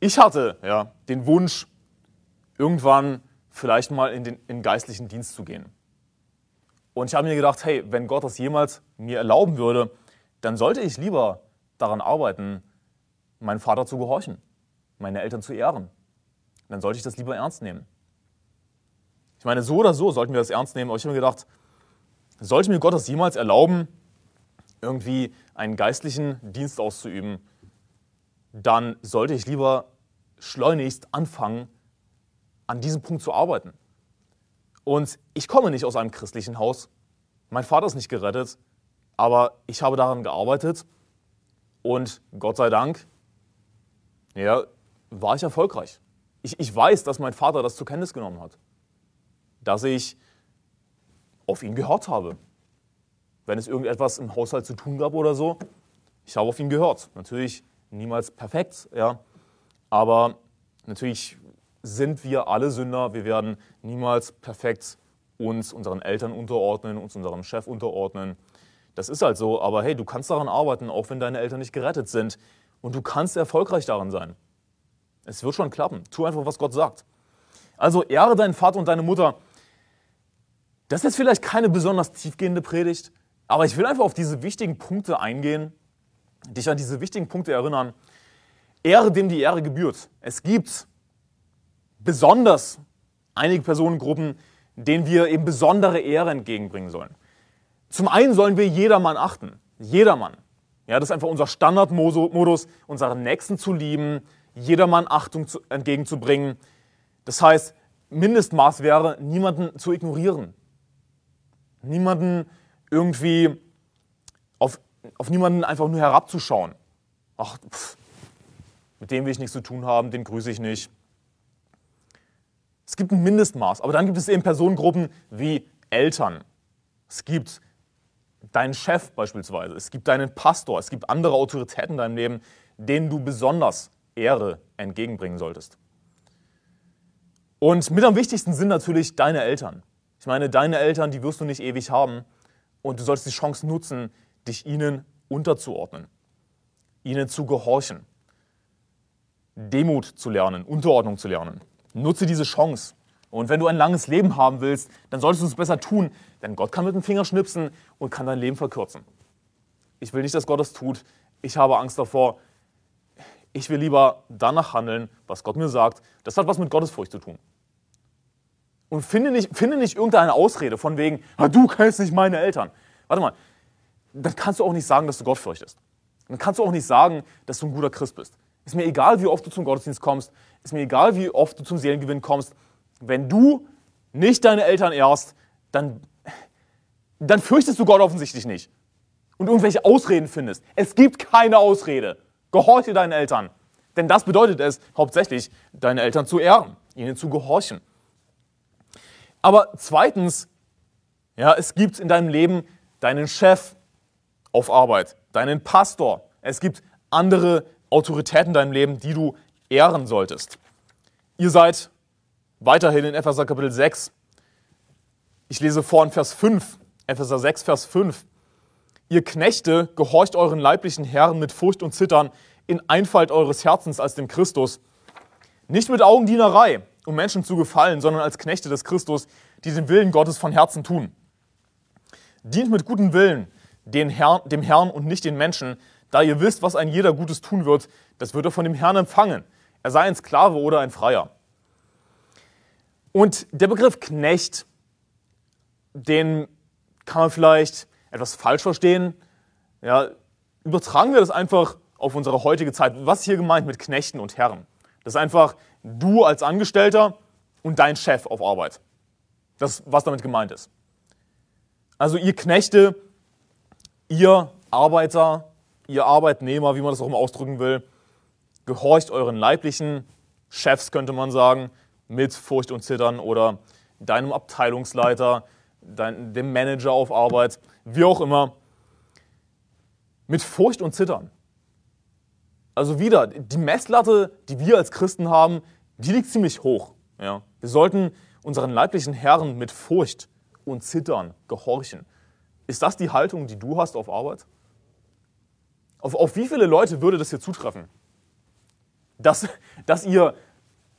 ich hatte ja, den Wunsch, irgendwann vielleicht mal in den in geistlichen Dienst zu gehen. Und ich habe mir gedacht, hey, wenn Gott das jemals mir erlauben würde, dann sollte ich lieber daran arbeiten, meinem Vater zu gehorchen, meine Eltern zu ehren. Dann sollte ich das lieber ernst nehmen. Ich meine, so oder so sollten wir das ernst nehmen. Aber ich habe mir gedacht, sollte mir Gott das jemals erlauben, irgendwie einen geistlichen Dienst auszuüben, dann sollte ich lieber schleunigst anfangen, an diesem Punkt zu arbeiten. Und ich komme nicht aus einem christlichen Haus. Mein Vater ist nicht gerettet, aber ich habe daran gearbeitet und Gott sei Dank, ja, war ich erfolgreich. Ich, ich weiß, dass mein Vater das zur Kenntnis genommen hat, dass ich auf ihn gehört habe. Wenn es irgendetwas im Haushalt zu tun gab oder so, ich habe auf ihn gehört. Natürlich niemals perfekt, ja, aber natürlich sind wir alle Sünder. Wir werden niemals perfekt uns unseren Eltern unterordnen, uns unserem Chef unterordnen. Das ist halt so, aber hey, du kannst daran arbeiten, auch wenn deine Eltern nicht gerettet sind. Und du kannst erfolgreich daran sein. Es wird schon klappen. Tu einfach, was Gott sagt. Also ehre deinen Vater und deine Mutter. Das ist jetzt vielleicht keine besonders tiefgehende Predigt, aber ich will einfach auf diese wichtigen Punkte eingehen, dich an diese wichtigen Punkte erinnern. Ehre, dem die Ehre gebührt. Es gibt besonders einige Personengruppen, denen wir eben besondere Ehre entgegenbringen sollen. Zum einen sollen wir jedermann achten. Jedermann. Ja, das ist einfach unser Standardmodus, unseren Nächsten zu lieben, jedermann Achtung zu, entgegenzubringen. Das heißt, Mindestmaß wäre, niemanden zu ignorieren. Niemanden irgendwie auf, auf niemanden einfach nur herabzuschauen. Ach, pff, mit dem will ich nichts zu tun haben, den grüße ich nicht. Es gibt ein Mindestmaß, aber dann gibt es eben Personengruppen wie Eltern. Es gibt deinen Chef beispielsweise, es gibt deinen Pastor, es gibt andere Autoritäten in deinem Leben, denen du besonders Ehre entgegenbringen solltest. Und mit am wichtigsten sind natürlich deine Eltern. Ich meine, deine Eltern, die wirst du nicht ewig haben und du solltest die Chance nutzen, dich ihnen unterzuordnen, ihnen zu gehorchen. Demut zu lernen, Unterordnung zu lernen. Nutze diese Chance. Und wenn du ein langes Leben haben willst, dann solltest du es besser tun, denn Gott kann mit dem Finger schnipsen und kann dein Leben verkürzen. Ich will nicht, dass Gott das tut. Ich habe Angst davor. Ich will lieber danach handeln, was Gott mir sagt. Das hat was mit Gottesfurcht zu tun. Und finde nicht, finde nicht irgendeine Ausrede von wegen, ah, du kennst nicht meine Eltern. Warte mal, dann kannst du auch nicht sagen, dass du Gott fürchtest. Dann kannst du auch nicht sagen, dass du ein guter Christ bist. Ist mir egal, wie oft du zum Gottesdienst kommst. Ist mir egal, wie oft du zum Seelengewinn kommst. Wenn du nicht deine Eltern ehrst, dann, dann fürchtest du Gott offensichtlich nicht. Und irgendwelche Ausreden findest. Es gibt keine Ausrede. Gehorche deinen Eltern. Denn das bedeutet es hauptsächlich, deine Eltern zu ehren, ihnen zu gehorchen. Aber zweitens, ja, es gibt in deinem Leben deinen Chef auf Arbeit, deinen Pastor. Es gibt andere Autoritäten in deinem Leben, die du ehren solltest. Ihr seid weiterhin in Epheser Kapitel 6. Ich lese vor in Vers 5, Epheser 6, Vers 5. Ihr Knechte, gehorcht euren leiblichen Herren mit Furcht und Zittern in Einfalt eures Herzens als dem Christus. Nicht mit Augendienerei, um Menschen zu gefallen, sondern als Knechte des Christus, die den Willen Gottes von Herzen tun. Dient mit gutem Willen den Herrn, dem Herrn und nicht den Menschen, da ihr wisst, was ein jeder Gutes tun wird, das wird er von dem Herrn empfangen. Er sei ein Sklave oder ein Freier. Und der Begriff Knecht, den kann man vielleicht etwas falsch verstehen. Ja, übertragen wir das einfach auf unsere heutige Zeit. Was ist hier gemeint mit Knechten und Herren? Das ist einfach du als Angestellter und dein Chef auf Arbeit. Das was damit gemeint ist. Also ihr Knechte, ihr Arbeiter, ihr Arbeitnehmer, wie man das auch immer ausdrücken will, gehorcht euren leiblichen Chefs, könnte man sagen, mit Furcht und Zittern oder deinem Abteilungsleiter, dein, dem Manager auf Arbeit, wie auch immer, mit Furcht und Zittern. Also wieder, die Messlatte, die wir als Christen haben, die liegt ziemlich hoch. Ja. Wir sollten unseren leiblichen Herren mit Furcht und Zittern gehorchen. Ist das die Haltung, die du hast auf Arbeit? Auf, auf wie viele Leute würde das hier zutreffen? Dass, dass ihr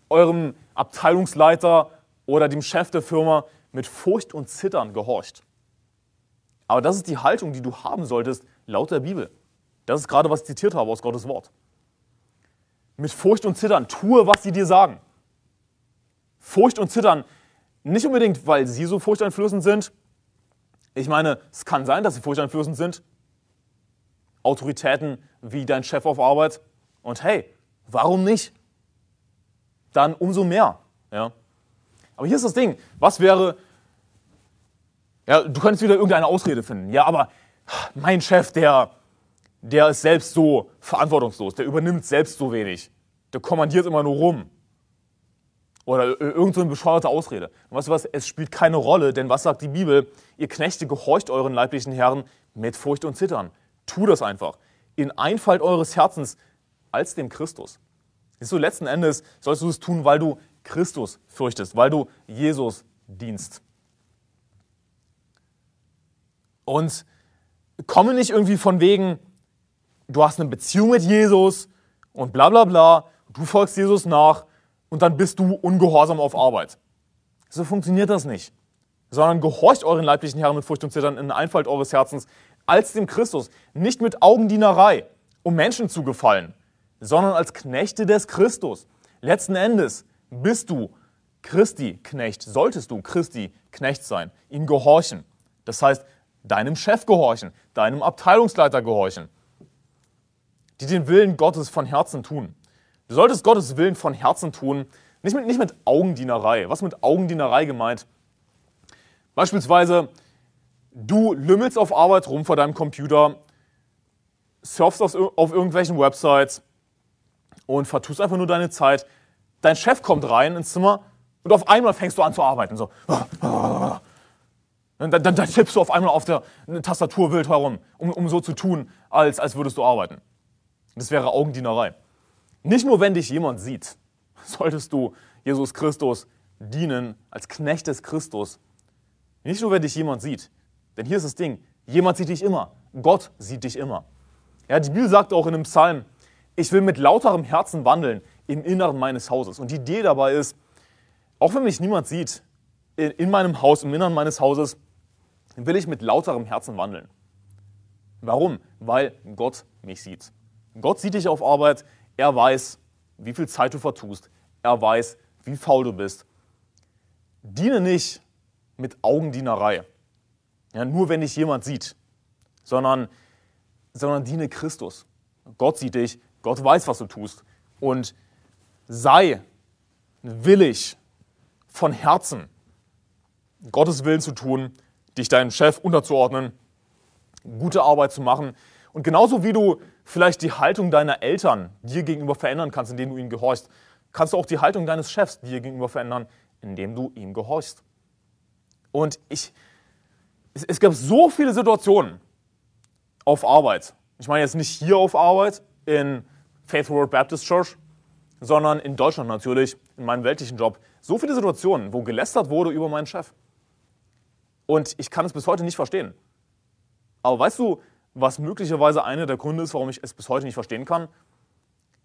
eurem Abteilungsleiter oder dem Chef der Firma mit Furcht und Zittern gehorcht. Aber das ist die Haltung, die du haben solltest, laut der Bibel. Das ist gerade, was ich zitiert habe aus Gottes Wort mit Furcht und Zittern tue, was sie dir sagen. Furcht und Zittern, nicht unbedingt, weil sie so furchteinflößend sind. Ich meine, es kann sein, dass sie furchteinflößend sind. Autoritäten wie dein Chef auf Arbeit. Und hey, warum nicht? Dann umso mehr. Ja. Aber hier ist das Ding. Was wäre, ja, du könntest wieder irgendeine Ausrede finden. Ja, aber mein Chef, der, der ist selbst so verantwortungslos, der übernimmt selbst so wenig, der kommandiert immer nur rum. Oder irgendeine so bescheuerte Ausrede. Und weißt du was, es spielt keine Rolle, denn was sagt die Bibel? Ihr Knechte gehorcht euren leiblichen Herren mit Furcht und Zittern. Tu das einfach. In Einfalt eures Herzens als dem Christus. Siehst du, letzten Endes sollst du es tun, weil du Christus fürchtest, weil du Jesus dienst. Und komme nicht irgendwie von wegen, du hast eine Beziehung mit Jesus und bla bla bla, du folgst Jesus nach und dann bist du ungehorsam auf Arbeit. So funktioniert das nicht. Sondern gehorcht euren leiblichen Herren mit Furcht und Zittern in der Einfalt eures Herzens als dem Christus, nicht mit Augendienerei, um Menschen zu gefallen, sondern als Knechte des Christus. Letzten Endes bist du Christi Knecht, solltest du Christi Knecht sein, ihm gehorchen. Das heißt, deinem Chef gehorchen, deinem Abteilungsleiter gehorchen die den Willen Gottes von Herzen tun. Du solltest Gottes Willen von Herzen tun, nicht mit, nicht mit Augendienerei. Was mit Augendienerei gemeint? Beispielsweise, du lümmelst auf Arbeit rum vor deinem Computer, surfst auf, auf irgendwelchen Websites und vertust einfach nur deine Zeit. Dein Chef kommt rein ins Zimmer und auf einmal fängst du an zu arbeiten. So. Dann, dann, dann tippst du auf einmal auf der Tastatur wild herum, um, um so zu tun, als, als würdest du arbeiten. Das wäre Augendienerei. Nicht nur, wenn dich jemand sieht, solltest du Jesus Christus dienen als Knecht des Christus. Nicht nur, wenn dich jemand sieht. Denn hier ist das Ding, jemand sieht dich immer. Gott sieht dich immer. Ja, die Bibel sagt auch in einem Psalm, ich will mit lauterem Herzen wandeln im Inneren meines Hauses. Und die Idee dabei ist, auch wenn mich niemand sieht, in meinem Haus, im Inneren meines Hauses, will ich mit lauterem Herzen wandeln. Warum? Weil Gott mich sieht. Gott sieht dich auf Arbeit, er weiß, wie viel Zeit du vertust, er weiß, wie faul du bist. Diene nicht mit Augendienerei, ja, nur wenn dich jemand sieht, sondern, sondern diene Christus. Gott sieht dich, Gott weiß, was du tust. Und sei willig, von Herzen Gottes Willen zu tun, dich deinem Chef unterzuordnen, gute Arbeit zu machen Und genauso wie du vielleicht die Haltung deiner Eltern dir gegenüber verändern kannst, indem du ihnen gehorchst, kannst du auch die Haltung deines Chefs dir gegenüber verändern, indem du ihm gehorchst. Und ich, es, es gab so viele Situationen auf Arbeit. Ich meine jetzt nicht hier auf Arbeit in Faith World Baptist Church, sondern in Deutschland natürlich, in meinem weltlichen Job. So viele Situationen, wo gelästert wurde über meinen Chef. Und ich kann es bis heute nicht verstehen. Aber weißt du, was möglicherweise einer der Gründe ist, warum ich es bis heute nicht verstehen kann?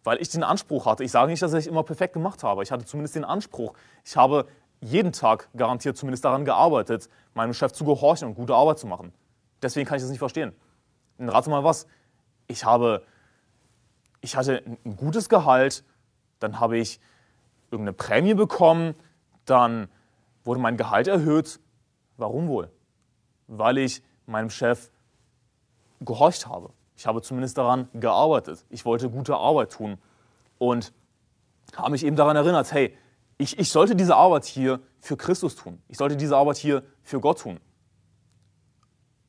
Weil ich den Anspruch hatte. Ich sage nicht, dass ich es immer perfekt gemacht habe. Ich hatte zumindest den Anspruch. Ich habe jeden Tag garantiert zumindest daran gearbeitet, meinem Chef zu gehorchen und gute Arbeit zu machen. Deswegen kann ich das nicht verstehen. Und rate mal was. Ich habe, ich hatte ein gutes Gehalt, dann habe ich irgendeine Prämie bekommen, dann wurde mein Gehalt erhöht. Warum wohl? Weil ich meinem Chef gehorcht habe. Ich habe zumindest daran gearbeitet. Ich wollte gute Arbeit tun und habe mich eben daran erinnert, hey, ich, ich sollte diese Arbeit hier für Christus tun. Ich sollte diese Arbeit hier für Gott tun.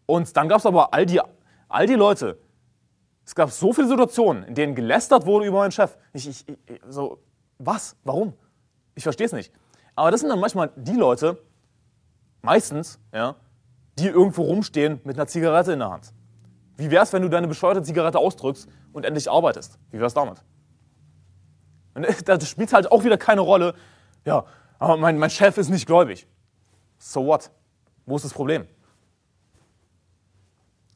Und dann gab es aber all die, all die Leute, es gab so viele Situationen, in denen gelästert wurde über meinen Chef. Ich, ich, ich, so, was? Warum? Ich verstehe es nicht. Aber das sind dann manchmal die Leute, meistens, ja, die irgendwo rumstehen mit einer Zigarette in der Hand. Wie wäre es, wenn du deine bescheuerte Zigarette ausdrückst und endlich arbeitest? Wie wäre es damit? Und das spielt halt auch wieder keine Rolle. Ja, aber mein, mein Chef ist nicht gläubig. So what? Wo ist das Problem?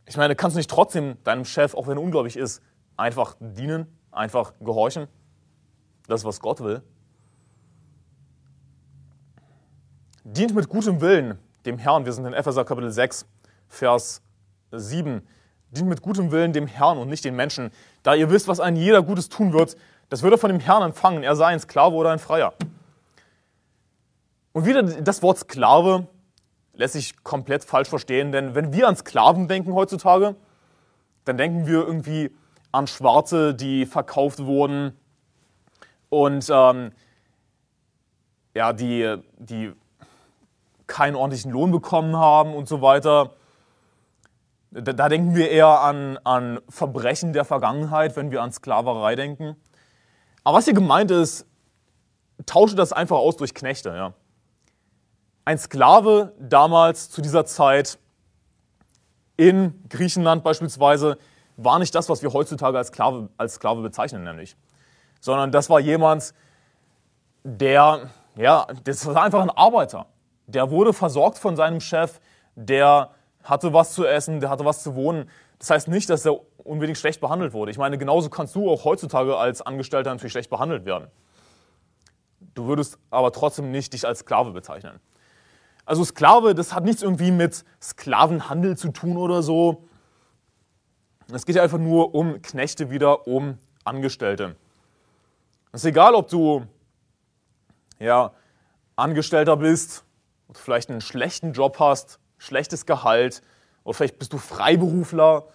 Ich meine, kannst du nicht trotzdem deinem Chef, auch wenn er ungläubig ist, einfach dienen, einfach gehorchen? Das ist, was Gott will. Dient mit gutem Willen dem Herrn. Wir sind in Epheser Kapitel 6, Vers 7. Dient mit gutem Willen dem Herrn und nicht den Menschen, da ihr wisst, was ein jeder Gutes tun wird. Das wird er von dem Herrn empfangen, er sei ein Sklave oder ein Freier. Und wieder das Wort Sklave lässt sich komplett falsch verstehen, denn wenn wir an Sklaven denken heutzutage, dann denken wir irgendwie an Schwarze, die verkauft wurden und ähm, ja, die, die keinen ordentlichen Lohn bekommen haben und so weiter. Da, da denken wir eher an, an Verbrechen der Vergangenheit, wenn wir an Sklaverei denken. Aber was hier gemeint ist, tausche das einfach aus durch Knechte. Ja. Ein Sklave damals zu dieser Zeit in Griechenland beispielsweise war nicht das, was wir heutzutage als Sklave, als Sklave bezeichnen, nämlich. Sondern das war jemand, der, ja, das war einfach ein Arbeiter. Der wurde versorgt von seinem Chef, der hatte was zu essen, der hatte was zu wohnen. Das heißt nicht, dass er unbedingt schlecht behandelt wurde. Ich meine, genauso kannst du auch heutzutage als Angestellter natürlich schlecht behandelt werden. Du würdest aber trotzdem nicht dich als Sklave bezeichnen. Also Sklave, das hat nichts irgendwie mit Sklavenhandel zu tun oder so. Es geht ja einfach nur um Knechte wieder, um Angestellte. Es ist egal, ob du ja, Angestellter bist, ob vielleicht einen schlechten Job hast, schlechtes Gehalt, oder vielleicht bist du Freiberufler,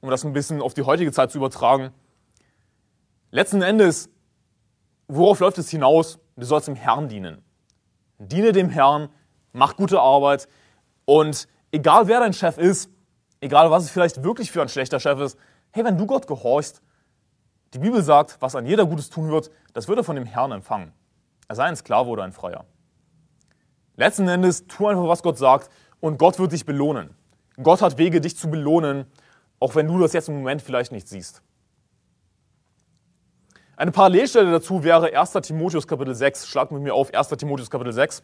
um das ein bisschen auf die heutige Zeit zu übertragen. Letzten Endes, worauf läuft es hinaus? Du sollst dem Herrn dienen. Diene dem Herrn, mach gute Arbeit und egal wer dein Chef ist, egal was es vielleicht wirklich für ein schlechter Chef ist, hey, wenn du Gott gehorchst, die Bibel sagt, was an jeder Gutes tun wird, das wird er von dem Herrn empfangen. Er sei ein Sklave oder ein Freier. Letzten Endes, tu einfach, was Gott sagt und Gott wird dich belohnen. Gott hat Wege, dich zu belohnen, auch wenn du das jetzt im Moment vielleicht nicht siehst. Eine Parallelstelle dazu wäre 1. Timotheus Kapitel 6. Schlag mit mir auf 1. Timotheus Kapitel 6.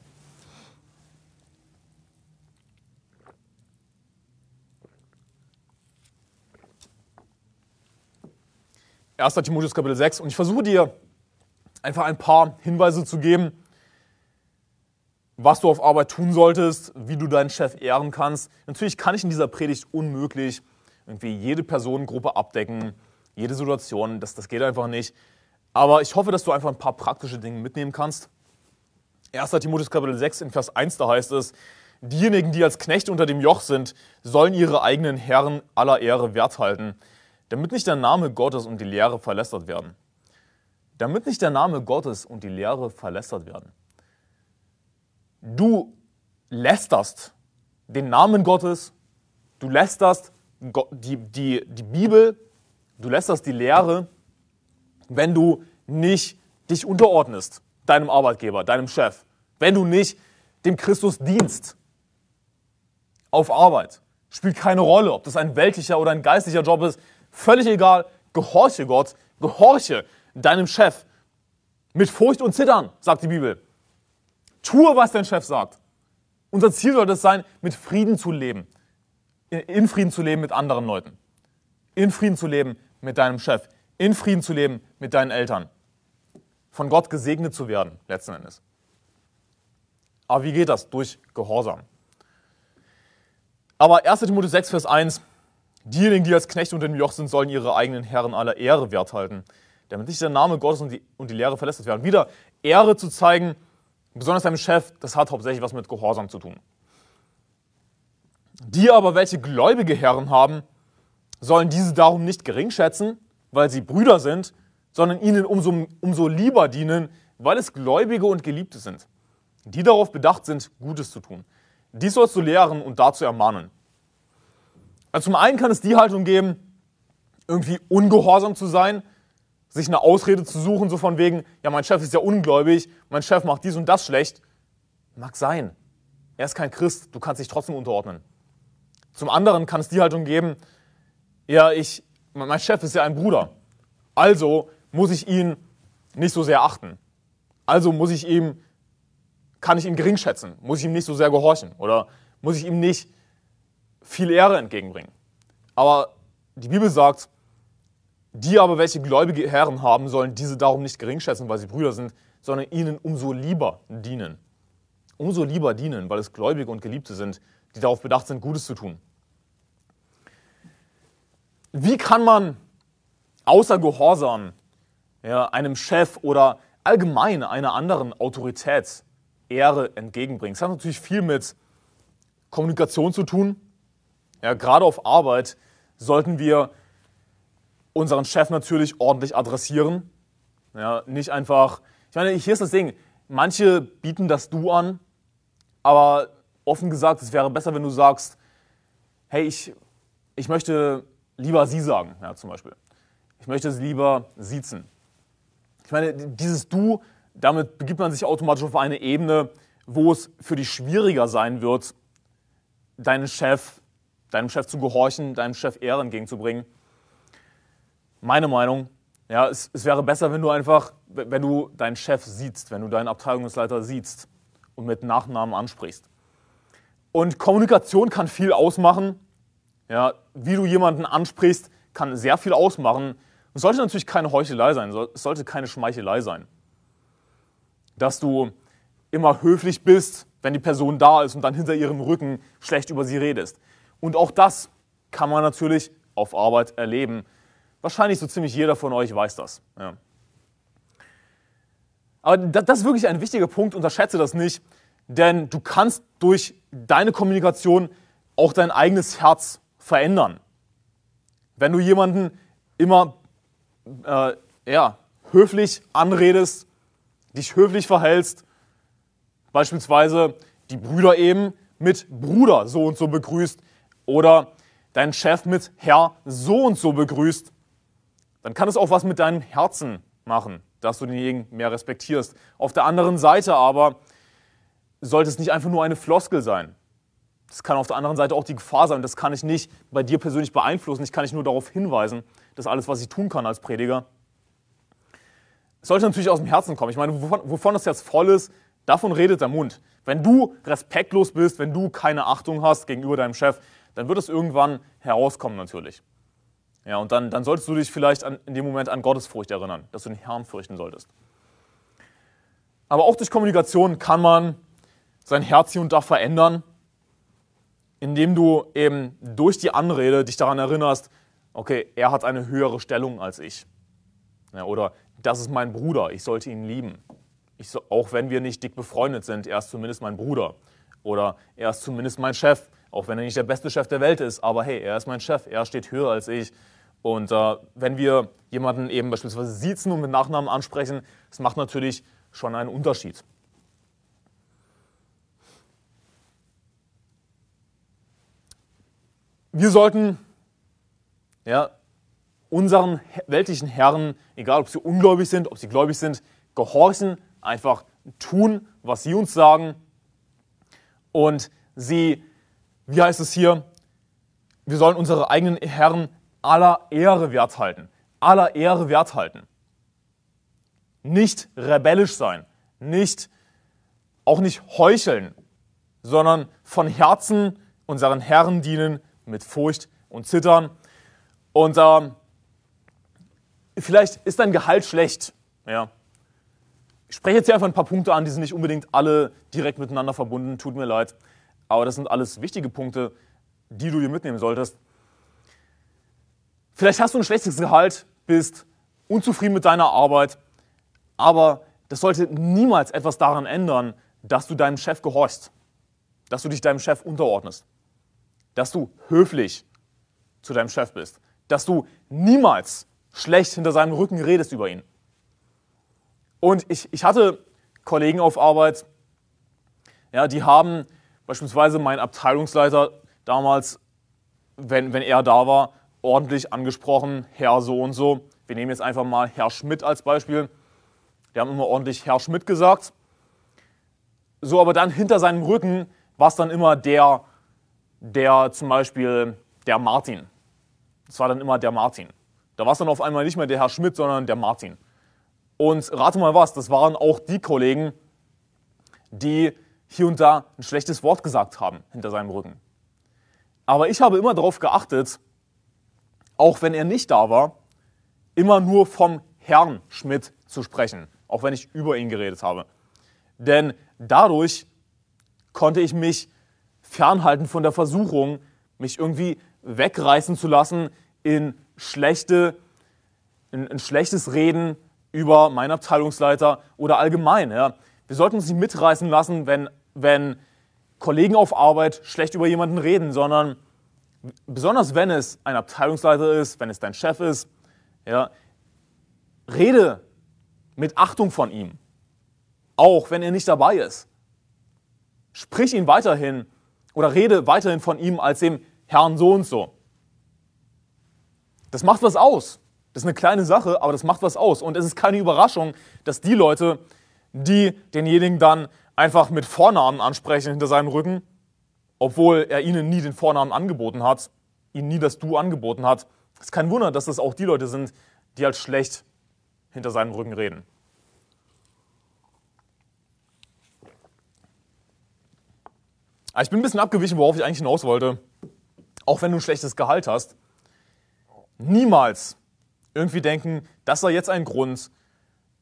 1. Timotheus Kapitel 6 und ich versuche dir einfach ein paar Hinweise zu geben, was du auf Arbeit tun solltest, wie du deinen Chef ehren kannst. Natürlich kann ich in dieser Predigt unmöglich irgendwie jede Personengruppe abdecken, jede Situation, das, das geht einfach nicht. Aber ich hoffe, dass du einfach ein paar praktische Dinge mitnehmen kannst. 1. Timotheus Kapitel 6 in Vers 1, da heißt es, diejenigen, die als Knechte unter dem Joch sind, sollen ihre eigenen Herren aller Ehre wert halten, damit nicht der Name Gottes und die Lehre verlästert werden. Damit nicht der Name Gottes und die Lehre verlästert werden. Du lästerst den Namen Gottes, du lästerst die, die, die Bibel, du lässt das die Lehre, wenn du nicht dich unterordnest, deinem Arbeitgeber, deinem Chef, wenn du nicht dem Christus dienst auf Arbeit. Spielt keine Rolle, ob das ein weltlicher oder ein geistlicher Job ist. Völlig egal. Gehorche Gott, gehorche deinem Chef. Mit Furcht und Zittern, sagt die Bibel. Tue, was dein Chef sagt. Unser Ziel sollte es sein, mit Frieden zu leben. In Frieden zu leben mit anderen Leuten. In Frieden zu leben mit deinem Chef. In Frieden zu leben mit deinen Eltern. Von Gott gesegnet zu werden, letzten Endes. Aber wie geht das? Durch Gehorsam. Aber 1. Timotheus 6, Vers 1, diejenigen, die als Knechte unter dem Joch sind, sollen ihre eigenen Herren aller Ehre wert halten, damit nicht der Name Gottes und die, und die Lehre verlässlich werden. Wieder Ehre zu zeigen, besonders deinem Chef, das hat hauptsächlich was mit Gehorsam zu tun. Die aber, welche gläubige Herren haben, sollen diese darum nicht gering schätzen, weil sie Brüder sind, sondern ihnen umso, umso lieber dienen, weil es Gläubige und Geliebte sind, die darauf bedacht sind, Gutes zu tun. Dies sollst du lehren und dazu ermahnen. Also zum einen kann es die Haltung geben, irgendwie ungehorsam zu sein, sich eine Ausrede zu suchen, so von wegen, ja, mein Chef ist ja ungläubig, mein Chef macht dies und das schlecht. Mag sein. Er ist kein Christ, du kannst dich trotzdem unterordnen. Zum anderen kann es die Haltung geben, ja, ich, mein Chef ist ja ein Bruder. Also muss ich ihn nicht so sehr achten. Also muss ich ihm kann ich ihn gering schätzen, muss ich ihm nicht so sehr gehorchen oder muss ich ihm nicht viel Ehre entgegenbringen. Aber die Bibel sagt, die aber, welche gläubige Herren haben, sollen diese darum nicht gering schätzen, weil sie Brüder sind, sondern ihnen umso lieber dienen. Umso lieber dienen, weil es Gläubige und Geliebte sind, die darauf bedacht sind, Gutes zu tun. Wie kann man außer Gehorsam ja, einem Chef oder allgemein einer anderen Autorität Ehre entgegenbringen. Es hat natürlich viel mit Kommunikation zu tun. Ja, gerade auf Arbeit sollten wir unseren Chef natürlich ordentlich adressieren. Ja, nicht einfach, ich meine, hier ist das Ding, manche bieten das Du an, aber offen gesagt, es wäre besser, wenn du sagst, hey, ich, ich möchte lieber Sie sagen, ja, zum Beispiel. Ich möchte es lieber siezen. Ich meine, dieses Du damit begibt man sich automatisch auf eine Ebene, wo es für dich schwieriger sein wird, deinen Chef, deinem Chef zu gehorchen, deinem Chef Ehre entgegenzubringen. Meine Meinung, ja, es, es wäre besser, wenn du einfach, wenn du deinen Chef siehst, wenn du deinen Abteilungsleiter siehst und mit Nachnamen ansprichst. Und Kommunikation kann viel ausmachen. Ja, wie du jemanden ansprichst, kann sehr viel ausmachen. Es sollte natürlich keine Heuchelei sein, es sollte keine Schmeichelei sein dass du immer höflich bist, wenn die Person da ist und dann hinter ihrem Rücken schlecht über sie redest. Und auch das kann man natürlich auf Arbeit erleben. Wahrscheinlich so ziemlich jeder von euch weiß das. Ja. Aber das ist wirklich ein wichtiger Punkt, unterschätze das nicht, denn du kannst durch deine Kommunikation auch dein eigenes Herz verändern. Wenn du jemanden immer äh, ja, höflich anredest, dich höflich verhältst, beispielsweise die Brüder eben mit Bruder so und so begrüßt oder deinen Chef mit Herr so und so begrüßt, dann kann es auch was mit deinem Herzen machen, dass du denjenigen mehr respektierst. Auf der anderen Seite aber sollte es nicht einfach nur eine Floskel sein. Das kann auf der anderen Seite auch die Gefahr sein. Das kann ich nicht bei dir persönlich beeinflussen. Ich kann nicht nur darauf hinweisen, dass alles, was ich tun kann als Prediger, sollte natürlich aus dem Herzen kommen. Ich meine, wovon, wovon das Herz voll ist, davon redet der Mund. Wenn du respektlos bist, wenn du keine Achtung hast gegenüber deinem Chef, dann wird es irgendwann herauskommen natürlich. Ja, und dann, dann solltest du dich vielleicht an, in dem Moment an Gottesfurcht erinnern, dass du den Herrn fürchten solltest. Aber auch durch Kommunikation kann man sein Herz hier und da verändern, indem du eben durch die Anrede dich daran erinnerst, okay, er hat eine höhere Stellung als ich. Ja, oder das ist mein Bruder, ich sollte ihn lieben. So, auch wenn wir nicht dick befreundet sind, er ist zumindest mein Bruder. Oder er ist zumindest mein Chef, auch wenn er nicht der beste Chef der Welt ist. Aber hey, er ist mein Chef, er steht höher als ich. Und äh, wenn wir jemanden eben beispielsweise siezen und mit Nachnamen ansprechen, das macht natürlich schon einen Unterschied. Wir sollten ja, unseren weltlichen Herren, egal ob sie ungläubig sind, ob sie gläubig sind, gehorchen, einfach tun, was sie uns sagen. Und sie, wie heißt es hier, wir sollen unsere eigenen Herren aller Ehre wert halten. Aller Ehre wert halten. Nicht rebellisch sein, nicht, auch nicht heucheln, sondern von Herzen unseren Herren dienen mit Furcht und Zittern. Und äh, vielleicht ist dein Gehalt schlecht. Ja. Ich spreche jetzt hier einfach ein paar Punkte an, die sind nicht unbedingt alle direkt miteinander verbunden, tut mir leid. Aber das sind alles wichtige Punkte, die du dir mitnehmen solltest. Vielleicht hast du ein schlechtes Gehalt, bist unzufrieden mit deiner Arbeit, aber das sollte niemals etwas daran ändern, dass du deinem Chef gehorchst, dass du dich deinem Chef unterordnest, dass du höflich zu deinem Chef bist, dass du niemals schlecht hinter seinem Rücken redest über ihn. Und ich, ich hatte Kollegen auf Arbeit, ja, die haben beispielsweise meinen Abteilungsleiter damals, wenn, wenn er da war, ordentlich angesprochen, Herr so und so. Wir nehmen jetzt einfach mal Herr Schmidt als Beispiel. Die haben immer ordentlich Herr Schmidt gesagt. So, aber dann hinter seinem Rücken war es dann immer der, der zum Beispiel der Martin. Das war dann immer der Martin. Da war es dann auf einmal nicht mehr der Herr Schmidt, sondern der Martin. Und rate mal was, das waren auch die Kollegen, die hier und da ein schlechtes Wort gesagt haben hinter seinem Rücken. Aber ich habe immer darauf geachtet, auch wenn er nicht da war, immer nur vom Herrn Schmidt zu sprechen, auch wenn ich über ihn geredet habe. Denn dadurch konnte ich mich fernhalten von der Versuchung, mich irgendwie wegreißen zu lassen in schlechte, in, in schlechtes Reden über meinen Abteilungsleiter oder allgemein. Ja. Wir sollten uns nicht mitreißen lassen, wenn, wenn Kollegen auf Arbeit schlecht über jemanden reden, sondern besonders wenn es ein Abteilungsleiter ist, wenn es dein Chef ist, ja, rede mit Achtung von ihm, auch wenn er nicht dabei ist. Sprich ihn weiterhin oder rede weiterhin von ihm als dem Herrn so und so. Das macht was aus. Das ist eine kleine Sache, aber das macht was aus. Und es ist keine Überraschung, dass die Leute, die denjenigen dann einfach mit Vornamen ansprechen hinter seinem Rücken, obwohl er ihnen nie den Vornamen angeboten hat, ihnen nie das Du angeboten hat. Es ist kein Wunder, dass das auch die Leute sind, die als schlecht hinter seinem Rücken reden. ich bin ein bisschen abgewichen, worauf ich eigentlich hinaus wollte. Auch wenn du ein schlechtes Gehalt hast, niemals irgendwie denken, das sei jetzt ein Grund,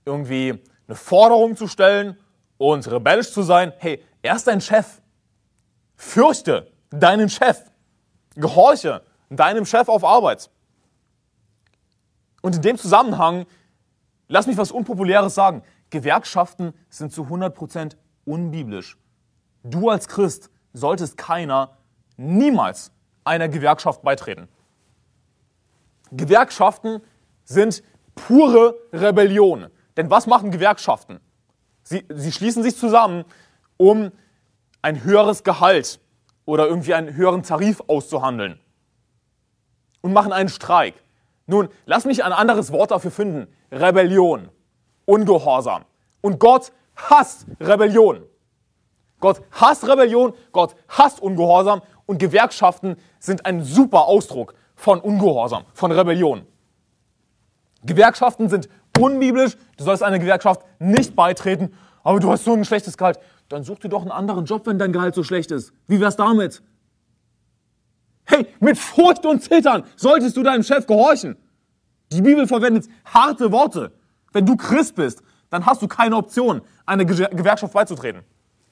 irgendwie eine Forderung zu stellen und rebellisch zu sein. Hey, er ist dein Chef. Fürchte deinen Chef. Gehorche deinem Chef auf Arbeit. Und in dem Zusammenhang, lass mich was Unpopuläres sagen. Gewerkschaften sind zu 100% unbiblisch. Du als Christ solltest keiner, niemals einer Gewerkschaft beitreten. Gewerkschaften sind pure Rebellion. Denn was machen Gewerkschaften? Sie, sie schließen sich zusammen, um ein höheres Gehalt oder irgendwie einen höheren Tarif auszuhandeln und machen einen Streik. Nun, lass mich ein anderes Wort dafür finden. Rebellion, Ungehorsam. Und Gott hasst Rebellion. Gott hasst Rebellion, Gott hasst Ungehorsam und Gewerkschaften sind ein super Ausdruck von Ungehorsam, von Rebellion. Gewerkschaften sind unbiblisch, du sollst einer Gewerkschaft nicht beitreten, aber du hast so ein schlechtes Gehalt. Dann such dir doch einen anderen Job, wenn dein Gehalt so schlecht ist. Wie wär's damit? Hey, mit Furcht und Zittern solltest du deinem Chef gehorchen. Die Bibel verwendet harte Worte. Wenn du Christ bist, dann hast du keine Option, einer Gewerkschaft beizutreten.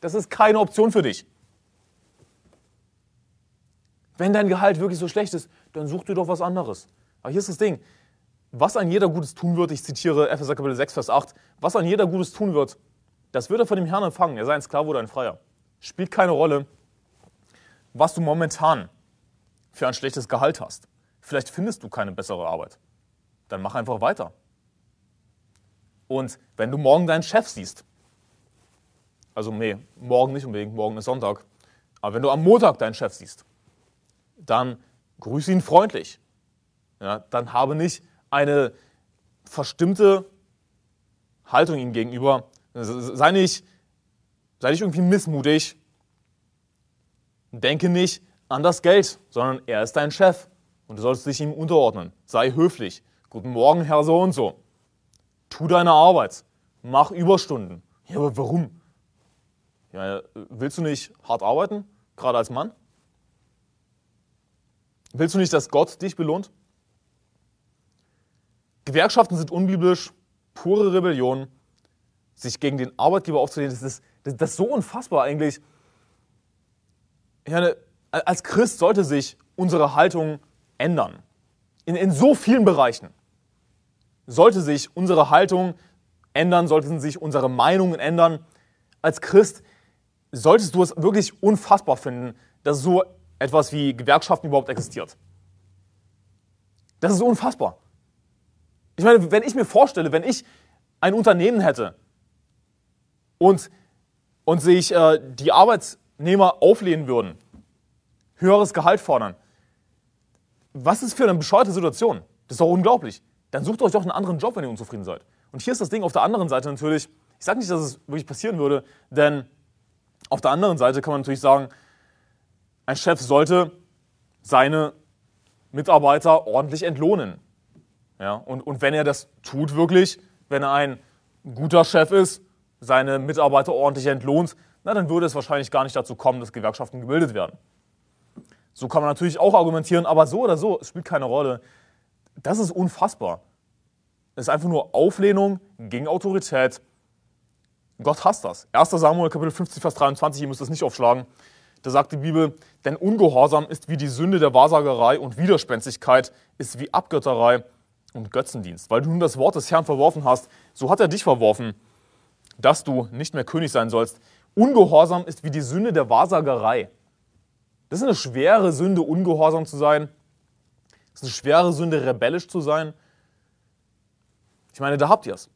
Das ist keine Option für dich. Wenn dein Gehalt wirklich so schlecht ist, dann such dir doch was anderes. Aber hier ist das Ding. Was ein jeder Gutes tun wird, ich zitiere Epheser Kapitel 6, Vers 8, was ein jeder Gutes tun wird, das wird er von dem Herrn empfangen. Er sei ein Sklave oder ein Freier. Spielt keine Rolle, was du momentan für ein schlechtes Gehalt hast. Vielleicht findest du keine bessere Arbeit. Dann mach einfach weiter. Und wenn du morgen deinen Chef siehst, also nee, morgen nicht unbedingt, morgen ist Sonntag, aber wenn du am Montag deinen Chef siehst, dann grüße ihn freundlich. ja, dann habe nicht eine verstimmte Haltung ihm gegenüber. Sei nicht, sei nicht irgendwie missmutig. Denke nicht an das Geld, sondern er ist dein Chef und du solltest dich ihm unterordnen. Sei höflich. Guten Morgen, Herr so und so. Tu deine Arbeit. Mach Überstunden. Ja, aber warum? Ja, willst du nicht hart arbeiten, gerade als Mann? Willst du nicht, dass Gott dich belohnt? Gewerkschaften sind unbiblisch, pure Rebellion. Sich gegen den Arbeitgeber aufzulehnen, das ist, das, das ist so unfassbar eigentlich. Ich meine, als Christ sollte sich unsere Haltung ändern. In, in so vielen Bereichen. Sollte sich unsere Haltung ändern, sollten sich unsere Meinungen ändern. Als Christ solltest du es wirklich unfassbar finden, dass so etwas wie Gewerkschaften überhaupt existiert. Das ist unfassbar. Ich meine, wenn ich mir vorstelle, wenn ich ein Unternehmen hätte und, und sich äh, die Arbeitnehmer auflehnen würden, höheres Gehalt fordern, was ist für eine bescheuerte Situation? Das ist doch unglaublich. Dann sucht euch doch einen anderen Job, wenn ihr unzufrieden seid. Und hier ist das Ding auf der anderen Seite natürlich, ich sage nicht, dass es wirklich passieren würde, denn auf der anderen Seite kann man natürlich sagen, ein Chef sollte seine Mitarbeiter ordentlich entlohnen. Ja, und, und wenn er das tut wirklich, wenn er ein guter Chef ist, seine Mitarbeiter ordentlich entlohnt, na, dann würde es wahrscheinlich gar nicht dazu kommen, dass Gewerkschaften gebildet werden. So kann man natürlich auch argumentieren, aber so oder so, es spielt keine Rolle. Das ist unfassbar. Es ist einfach nur Auflehnung gegen Autorität. Gott hasst das. 1. Samuel Kapitel 50, Vers 23, ihr müsst das nicht aufschlagen. Da sagt die Bibel, denn Ungehorsam ist wie die Sünde der Wahrsagerei und Widerspenstigkeit ist wie Abgötterei und Götzendienst. Weil du nun das Wort des Herrn verworfen hast, so hat er dich verworfen, dass du nicht mehr König sein sollst. Ungehorsam ist wie die Sünde der Wahrsagerei. Das ist eine schwere Sünde, ungehorsam zu sein. Das ist eine schwere Sünde, rebellisch zu sein. Ich meine, da habt ihr es.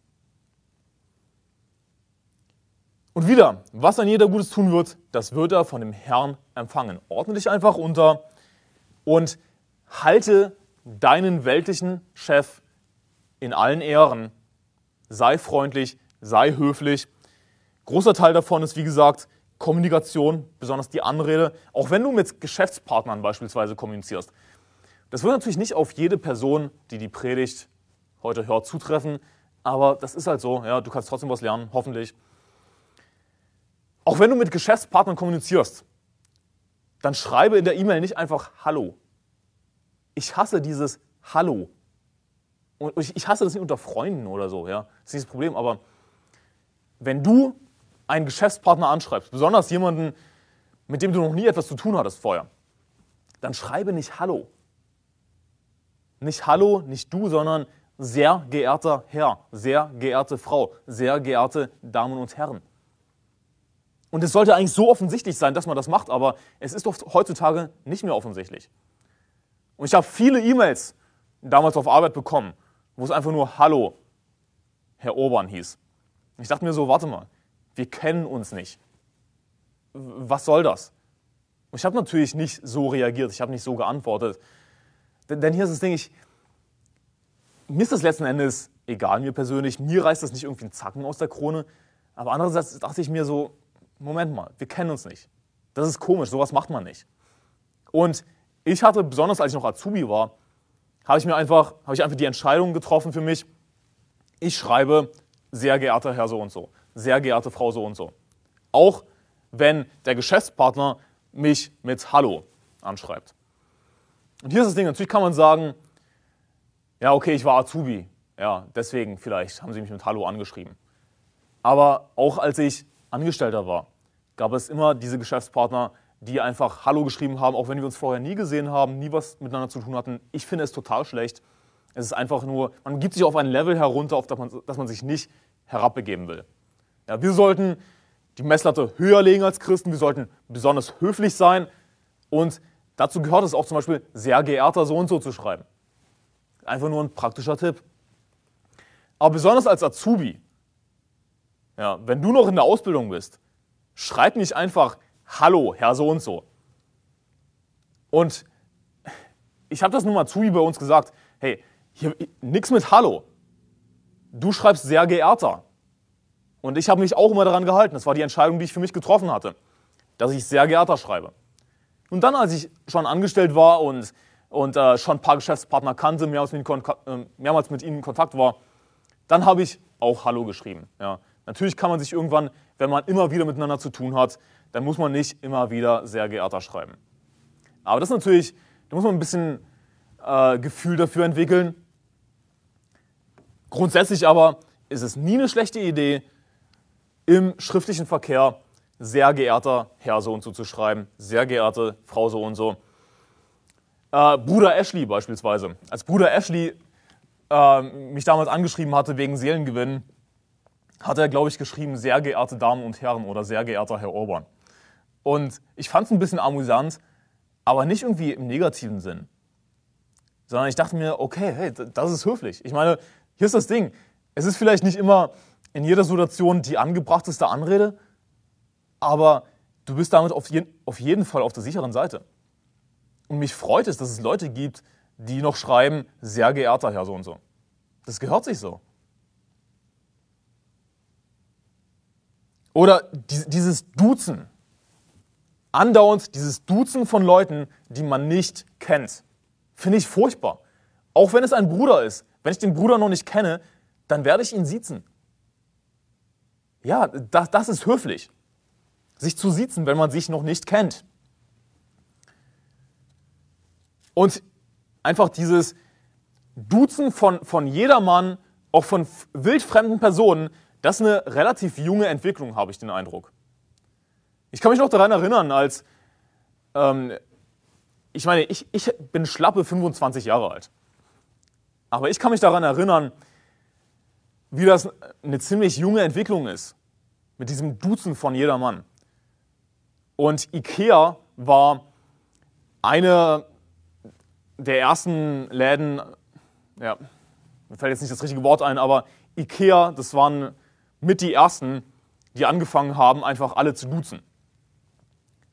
Und wieder, was ein jeder Gutes tun wird, das wird er von dem Herrn empfangen. Ordne dich einfach unter und halte deinen weltlichen Chef in allen Ehren. Sei freundlich, sei höflich. Großer Teil davon ist, wie gesagt, Kommunikation, besonders die Anrede, auch wenn du mit Geschäftspartnern beispielsweise kommunizierst. Das wird natürlich nicht auf jede Person, die die Predigt heute hört, zutreffen, aber das ist halt so. Ja, du kannst trotzdem was lernen, hoffentlich. Auch wenn du mit Geschäftspartnern kommunizierst, dann schreibe in der E-Mail nicht einfach Hallo. Ich hasse dieses Hallo. Und ich hasse das nicht unter Freunden oder so, ja. Das ist nicht das Problem, aber wenn du einen Geschäftspartner anschreibst, besonders jemanden, mit dem du noch nie etwas zu tun hattest vorher, dann schreibe nicht Hallo. Nicht Hallo, nicht du, sondern sehr geehrter Herr, sehr geehrte Frau, sehr geehrte Damen und Herren. Und es sollte eigentlich so offensichtlich sein, dass man das macht, aber es ist doch heutzutage nicht mehr offensichtlich. Und ich habe viele E-Mails damals auf Arbeit bekommen, wo es einfach nur Hallo, Herr Obern hieß. Und ich dachte mir so, warte mal, wir kennen uns nicht. Was soll das? Und ich habe natürlich nicht so reagiert, ich habe nicht so geantwortet. Denn hier ist das Ding, ich, mir ist das letzten Endes egal, mir persönlich, mir reißt das nicht irgendwie einen Zacken aus der Krone. Aber andererseits dachte ich mir so, Moment mal, wir kennen uns nicht. Das ist komisch, sowas macht man nicht. Und ich hatte, besonders als ich noch Azubi war, habe ich mir einfach, habe ich einfach die Entscheidung getroffen für mich, ich schreibe sehr geehrter Herr so und so, sehr geehrte Frau so und so. Auch wenn der Geschäftspartner mich mit Hallo anschreibt. Und hier ist das Ding, natürlich kann man sagen, ja, okay, ich war Azubi, ja, deswegen vielleicht haben sie mich mit Hallo angeschrieben. Aber auch als ich Angestellter war, gab es immer diese Geschäftspartner, die einfach Hallo geschrieben haben, auch wenn wir uns vorher nie gesehen haben, nie was miteinander zu tun hatten. Ich finde es total schlecht. Es ist einfach nur, man gibt sich auf ein Level herunter, auf das man, das man sich nicht herabbegeben will. Ja, wir sollten die Messlatte höher legen als Christen, wir sollten besonders höflich sein und dazu gehört es auch zum Beispiel, sehr geehrter so und so zu schreiben. Einfach nur ein praktischer Tipp. Aber besonders als Azubi ja, wenn du noch in der Ausbildung bist, schreib nicht einfach Hallo, Herr so und so. Und ich habe das nun mal zu wie bei uns gesagt, hey, hier nix mit Hallo. Du schreibst sehr geehrter. Und ich habe mich auch immer daran gehalten. Das war die Entscheidung, die ich für mich getroffen hatte, dass ich sehr geehrter schreibe. Und dann, als ich schon angestellt war und, und äh, schon ein paar Geschäftspartner kannte, mehrmals mit, ihnen, äh, mehrmals mit ihnen in Kontakt war, dann habe ich auch Hallo geschrieben. Ja. Natürlich kann man sich irgendwann, wenn man immer wieder miteinander zu tun hat, dann muss man nicht immer wieder sehr geehrter schreiben. Aber das ist natürlich, da muss man ein bisschen äh, Gefühl dafür entwickeln. Grundsätzlich aber ist es nie eine schlechte Idee, im schriftlichen Verkehr sehr geehrter Herr so und so zu schreiben, sehr geehrte Frau so und so. Äh, Bruder Ashley beispielsweise. Als Bruder Ashley äh, mich damals angeschrieben hatte wegen Seelengewinn, hat er, glaube ich, geschrieben, sehr geehrte Damen und Herren oder sehr geehrter Herr Orban. Und ich fand es ein bisschen amüsant, aber nicht irgendwie im negativen Sinn. Sondern ich dachte mir, okay, hey, das ist höflich. Ich meine, hier ist das Ding. Es ist vielleicht nicht immer in jeder Situation die angebrachteste Anrede, aber du bist damit auf, je, auf jeden Fall auf der sicheren Seite. Und mich freut es, dass es Leute gibt, die noch schreiben, sehr geehrter Herr so und so. Das gehört sich so. Oder dieses Duzen. Andauernd dieses Duzen von Leuten, die man nicht kennt. Finde ich furchtbar. Auch wenn es ein Bruder ist. Wenn ich den Bruder noch nicht kenne, dann werde ich ihn siezen. Ja, das, das ist höflich. Sich zu siezen, wenn man sich noch nicht kennt. Und einfach dieses Duzen von, von jedermann, auch von wildfremden Personen, das ist eine relativ junge Entwicklung, habe ich den Eindruck. Ich kann mich noch daran erinnern, als, ähm, ich meine, ich, ich bin schlappe 25 Jahre alt. Aber ich kann mich daran erinnern, wie das eine ziemlich junge Entwicklung ist. Mit diesem Duzen von jedermann. Und Ikea war eine der ersten Läden, ja, mir fällt jetzt nicht das richtige Wort ein, aber Ikea, das waren mit die ersten, die angefangen haben, einfach alle zu duzen.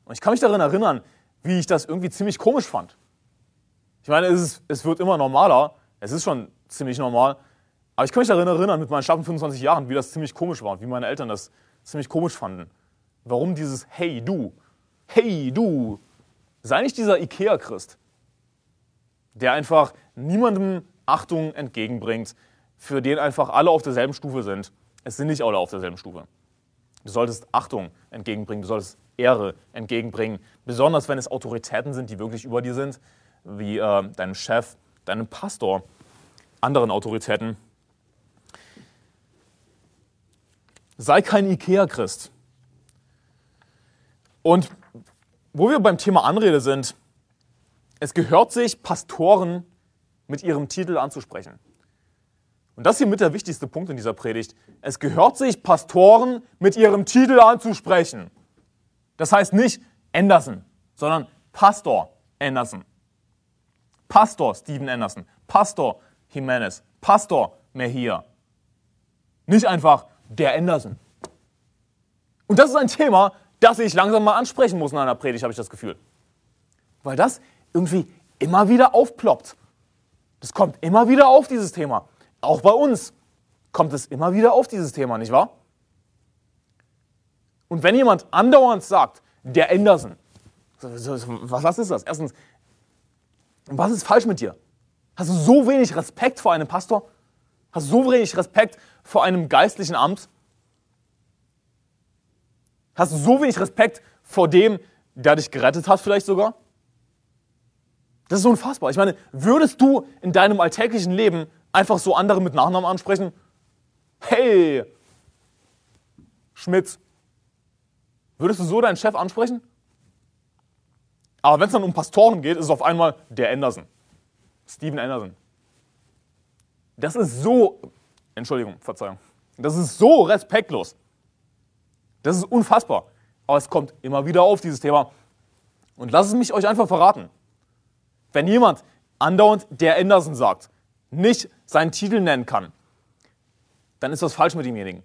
Und ich kann mich daran erinnern, wie ich das irgendwie ziemlich komisch fand. Ich meine, es, ist, es wird immer normaler, es ist schon ziemlich normal, aber ich kann mich daran erinnern, mit meinen schlappen 25 Jahren, wie das ziemlich komisch war und wie meine Eltern das ziemlich komisch fanden. Warum dieses Hey du, Hey du, sei nicht dieser Ikea-Christ, der einfach niemandem Achtung entgegenbringt, für den einfach alle auf derselben Stufe sind. Es sind nicht alle auf derselben Stufe. Du solltest Achtung entgegenbringen, du solltest Ehre entgegenbringen, besonders wenn es Autoritäten sind, die wirklich über dir sind, wie äh, deinem Chef, deinem Pastor, anderen Autoritäten. Sei kein Ikea-Christ. Und wo wir beim Thema Anrede sind, es gehört sich, Pastoren mit ihrem Titel anzusprechen. Und das hier mit der wichtigste Punkt in dieser Predigt. Es gehört sich, Pastoren mit ihrem Titel anzusprechen. Das heißt nicht Anderson, sondern Pastor Anderson. Pastor Steven Anderson. Pastor Jimenez. Pastor Mejia. Nicht einfach der Anderson. Und das ist ein Thema, das ich langsam mal ansprechen muss in einer Predigt, habe ich das Gefühl. Weil das irgendwie immer wieder aufploppt. Das kommt immer wieder auf, dieses Thema. Auch bei uns kommt es immer wieder auf, dieses Thema, nicht wahr? Und wenn jemand andauernd sagt, der Anderson, was ist das? Erstens, was ist falsch mit dir? Hast du so wenig Respekt vor einem Pastor? Hast du so wenig Respekt vor einem geistlichen Amt? Hast du so wenig Respekt vor dem, der dich gerettet hat, vielleicht sogar? Das ist unfassbar. Ich meine, würdest du in deinem alltäglichen Leben einfach so andere mit Nachnamen ansprechen? Hey, Schmidt. Würdest du so deinen Chef ansprechen? Aber wenn es dann um Pastoren geht, ist es auf einmal der Anderson. Steven Anderson. Das ist so, Entschuldigung, Verzeihung. Das ist so respektlos. Das ist unfassbar. Aber es kommt immer wieder auf, dieses Thema. Und lasst es mich euch einfach verraten. Wenn jemand andauernd der Anderson sagt, nicht seinen Titel nennen kann, dann ist was falsch mit demjenigen.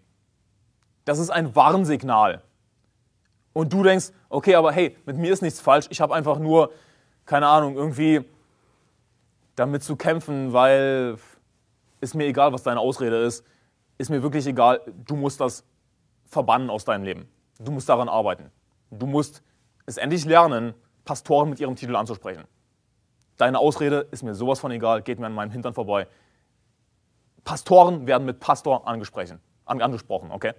Das ist ein Warnsignal. Und du denkst, okay, aber hey, mit mir ist nichts falsch, ich habe einfach nur, keine Ahnung, irgendwie damit zu kämpfen, weil ist mir egal, was deine Ausrede ist, ist mir wirklich egal, du musst das verbannen aus deinem Leben. Du musst daran arbeiten. Du musst es endlich lernen, Pastoren mit ihrem Titel anzusprechen. Deine Ausrede ist mir sowas von egal, geht mir an meinem Hintern vorbei. Pastoren werden mit Pastor angesprochen, angesprochen, okay?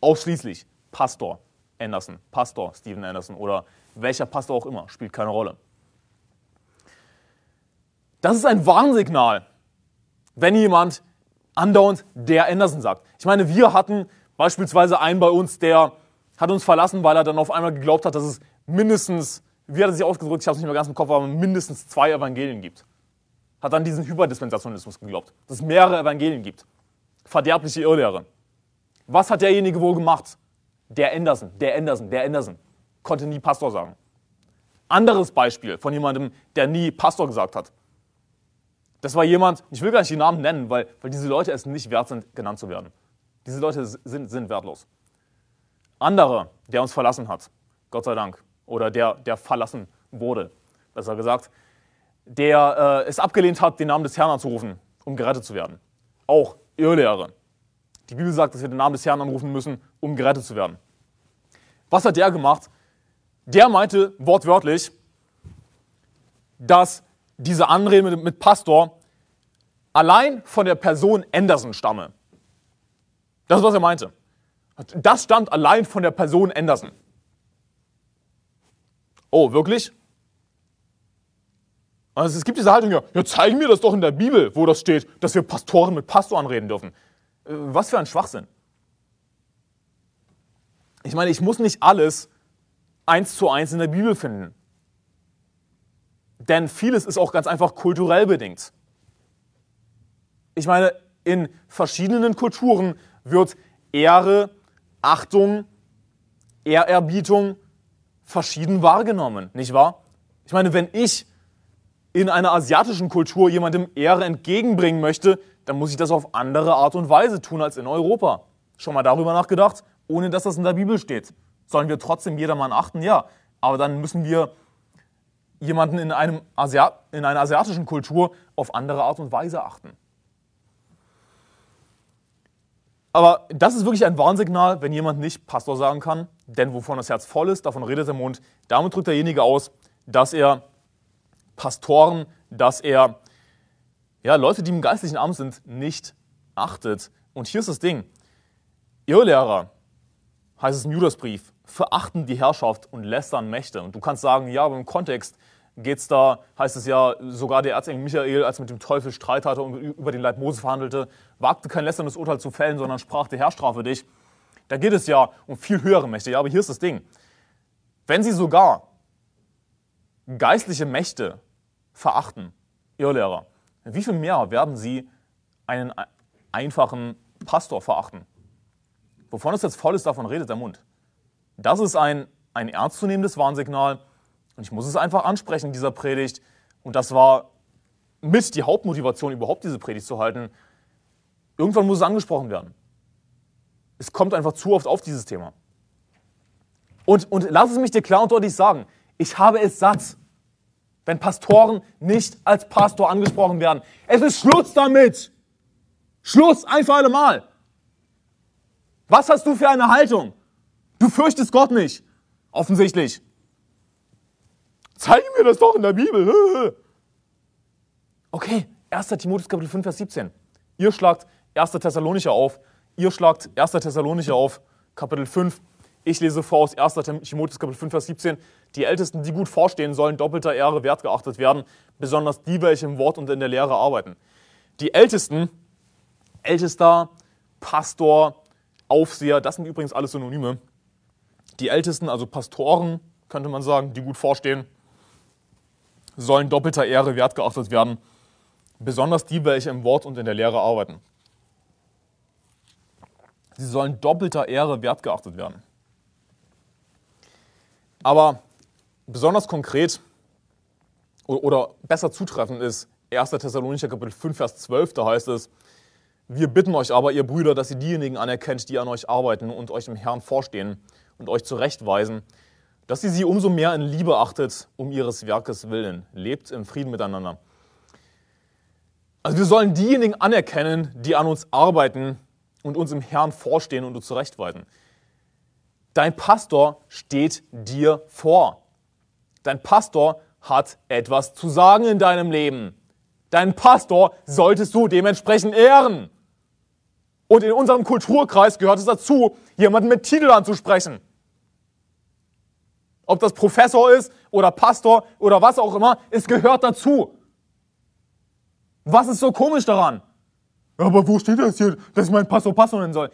Ausschließlich Pastor Anderson, Pastor Steven Anderson oder welcher Pastor auch immer, spielt keine Rolle. Das ist ein Warnsignal, wenn jemand andauernd der Anderson sagt. Ich meine, wir hatten beispielsweise einen bei uns, der hat uns verlassen, weil er dann auf einmal geglaubt hat, dass es mindestens, wie hat er sich ausgedrückt, ich habe es nicht mehr ganz im Kopf, aber mindestens zwei Evangelien gibt. Hat dann diesen Hyperdispensationalismus geglaubt, dass es mehrere Evangelien gibt. Verderbliche Irrlehre. Was hat derjenige wohl gemacht? Der Anderson, der Anderson, der Anderson. Konnte nie Pastor sagen. Anderes Beispiel von jemandem, der nie Pastor gesagt hat. Das war jemand, ich will gar nicht die Namen nennen, weil, weil diese Leute es nicht wert sind, genannt zu werden. Diese Leute sind, sind wertlos. Andere, der uns verlassen hat, Gott sei Dank, oder der, der verlassen wurde, besser gesagt, der äh, es abgelehnt hat, den Namen des Herrn anzurufen, um gerettet zu werden. Auch Irrlehre. Die Bibel sagt, dass wir den Namen des Herrn anrufen müssen, um gerettet zu werden. Was hat der gemacht? Der meinte wortwörtlich, dass diese Anrede mit, Pastor allein von der Person Anderson stamme. Das ist, was er meinte. Das stammt allein von der Person Anderson. Oh, wirklich? Also es gibt diese Haltung, ja, ja, zeigen wir das doch in der Bibel, wo das steht, dass wir Pastoren mit Pastor anreden dürfen. Äh, was für ein Schwachsinn. Ich meine, ich muss nicht alles eins zu eins in der Bibel finden. Denn vieles ist auch ganz einfach kulturell bedingt. Ich meine, in verschiedenen Kulturen wird Ehre, Achtung, Ehrerbietung verschieden wahrgenommen, nicht wahr? Ich meine, wenn ich in einer asiatischen Kultur jemandem Ehre entgegenbringen möchte, dann muss ich das auf andere Art und Weise tun als in Europa. Schon mal darüber nachgedacht, ohne dass das in der Bibel steht. Sollen wir trotzdem jedermann achten? Ja. Aber dann müssen wir jemanden in, einem Asiat in einer asiatischen Kultur auf andere Art und Weise achten. Aber das ist wirklich ein Warnsignal, wenn jemand nicht Pastor sagen kann, denn wovon das Herz voll ist, davon redet der Mund. Damit drückt derjenige aus, dass er Pastoren, dass er ja, Leute, die im geistlichen Amt sind, nicht achtet. Und hier ist das Ding. Irrlehrer, heißt es im Judasbrief, verachten die Herrschaft und lästern Mächte. Und du kannst sagen, ja, aber im Kontext geht's da, heißt es ja, sogar der Erzengel Michael, als er mit dem Teufel Streit hatte und über den Leib Mose verhandelte, wagte kein lästerndes Urteil zu fällen, sondern sprach, der Herr strafe dich. Da geht es ja um viel höhere Mächte. Ja, aber hier ist das Ding. Wenn sie sogar geistliche Mächte verachten, Irrlehrer, wie viel mehr werden sie einen einfachen Pastor verachten? Wovon es jetzt voll ist, davon redet der Mund. Das ist ein, ein ernstzunehmendes Warnsignal und ich muss es einfach ansprechen in dieser Predigt. Und das war mit die Hauptmotivation, überhaupt diese Predigt zu halten. Irgendwann muss es angesprochen werden. Es kommt einfach zu oft auf dieses Thema. Und, und lass es mich dir klar und deutlich sagen, ich habe es satt, wenn Pastoren nicht als Pastor angesprochen werden. Es ist Schluss damit. Schluss, ein für alle Mal. Was hast du für eine Haltung? Du fürchtest Gott nicht. Offensichtlich. Zeig mir das doch in der Bibel. [laughs] Okay, 1. Timotheus Kapitel 5, Vers 17. Ihr schlagt 1. Thessalonicher auf. Ihr schlagt 1. Thessalonicher auf, Kapitel 5. Ich lese vor aus 1. Timotheus Kapitel 5, Vers 17. Die Ältesten, die gut vorstehen, sollen doppelter Ehre wert geachtet werden, besonders die, welche im Wort und in der Lehre arbeiten. Die Ältesten, Ältester, Pastor, Aufseher, das sind übrigens alles Synonyme. Die Ältesten, also Pastoren, könnte man sagen, die gut vorstehen, sollen doppelter Ehre wert geachtet werden, besonders die, welche im Wort und in der Lehre arbeiten. Sie sollen doppelter Ehre wert geachtet werden. Aber besonders konkret oder besser zutreffend ist 1. Thessalonicher Kapitel 5, Vers 12, da heißt es, wir bitten euch aber, ihr Brüder, dass ihr diejenigen anerkennt, die an euch arbeiten und euch im Herrn vorstehen und euch zurechtweisen, dass ihr sie umso mehr in Liebe achtet, um ihres Werkes willen. Lebt im Frieden miteinander. Also wir sollen diejenigen anerkennen, die an uns arbeiten und uns im Herrn vorstehen und uns zurechtweisen. Dein Pastor steht dir vor. Dein Pastor hat etwas zu sagen in deinem Leben. Deinen Pastor solltest du dementsprechend ehren. Und in unserem Kulturkreis gehört es dazu, jemanden mit Titel anzusprechen. Ob das Professor ist oder Pastor oder was auch immer, es gehört dazu. Was ist so komisch daran? Aber wo steht das hier, dass ich meinen Pastor Pastor nennen soll?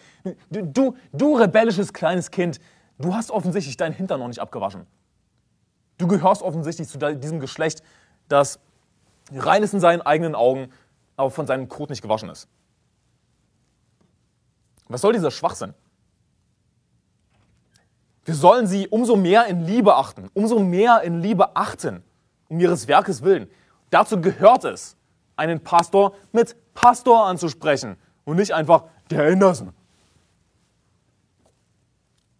Du, du, du rebellisches kleines Kind, du hast offensichtlich deinen Hintern noch nicht abgewaschen. Du gehörst offensichtlich zu diesem Geschlecht, das rein ist in seinen eigenen Augen, aber von seinem Kot nicht gewaschen ist. Was soll dieser Schwachsinn? Wir sollen sie umso mehr in Liebe achten, umso mehr in Liebe achten, um ihres Werkes willen. Dazu gehört es, einen Pastor mit Pastor anzusprechen und nicht einfach der Anderson.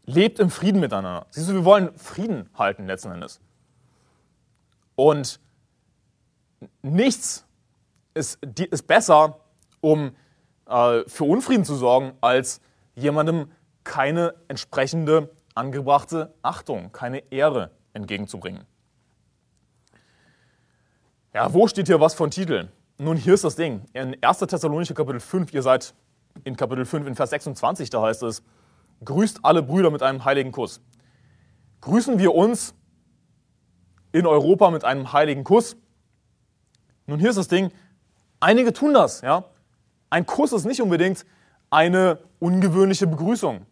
Lebt im Frieden miteinander. Siehst du, wir wollen Frieden halten letzten Endes. Und nichts ist, ist besser, um äh, für Unfrieden zu sorgen, als jemandem keine entsprechende angebrachte Achtung, keine Ehre entgegenzubringen. Ja, wo steht hier was von Titeln? Nun, hier ist das Ding. In 1. Thessalonicher Kapitel 5, ihr seid in Kapitel 5, in Vers 26, da heißt es, grüßt alle Brüder mit einem heiligen Kuss. Grüßen wir uns in Europa mit einem heiligen Kuss? Nun, hier ist das Ding. Einige tun das, ja. Ein Kuss ist nicht unbedingt eine ungewöhnliche Begrüßung.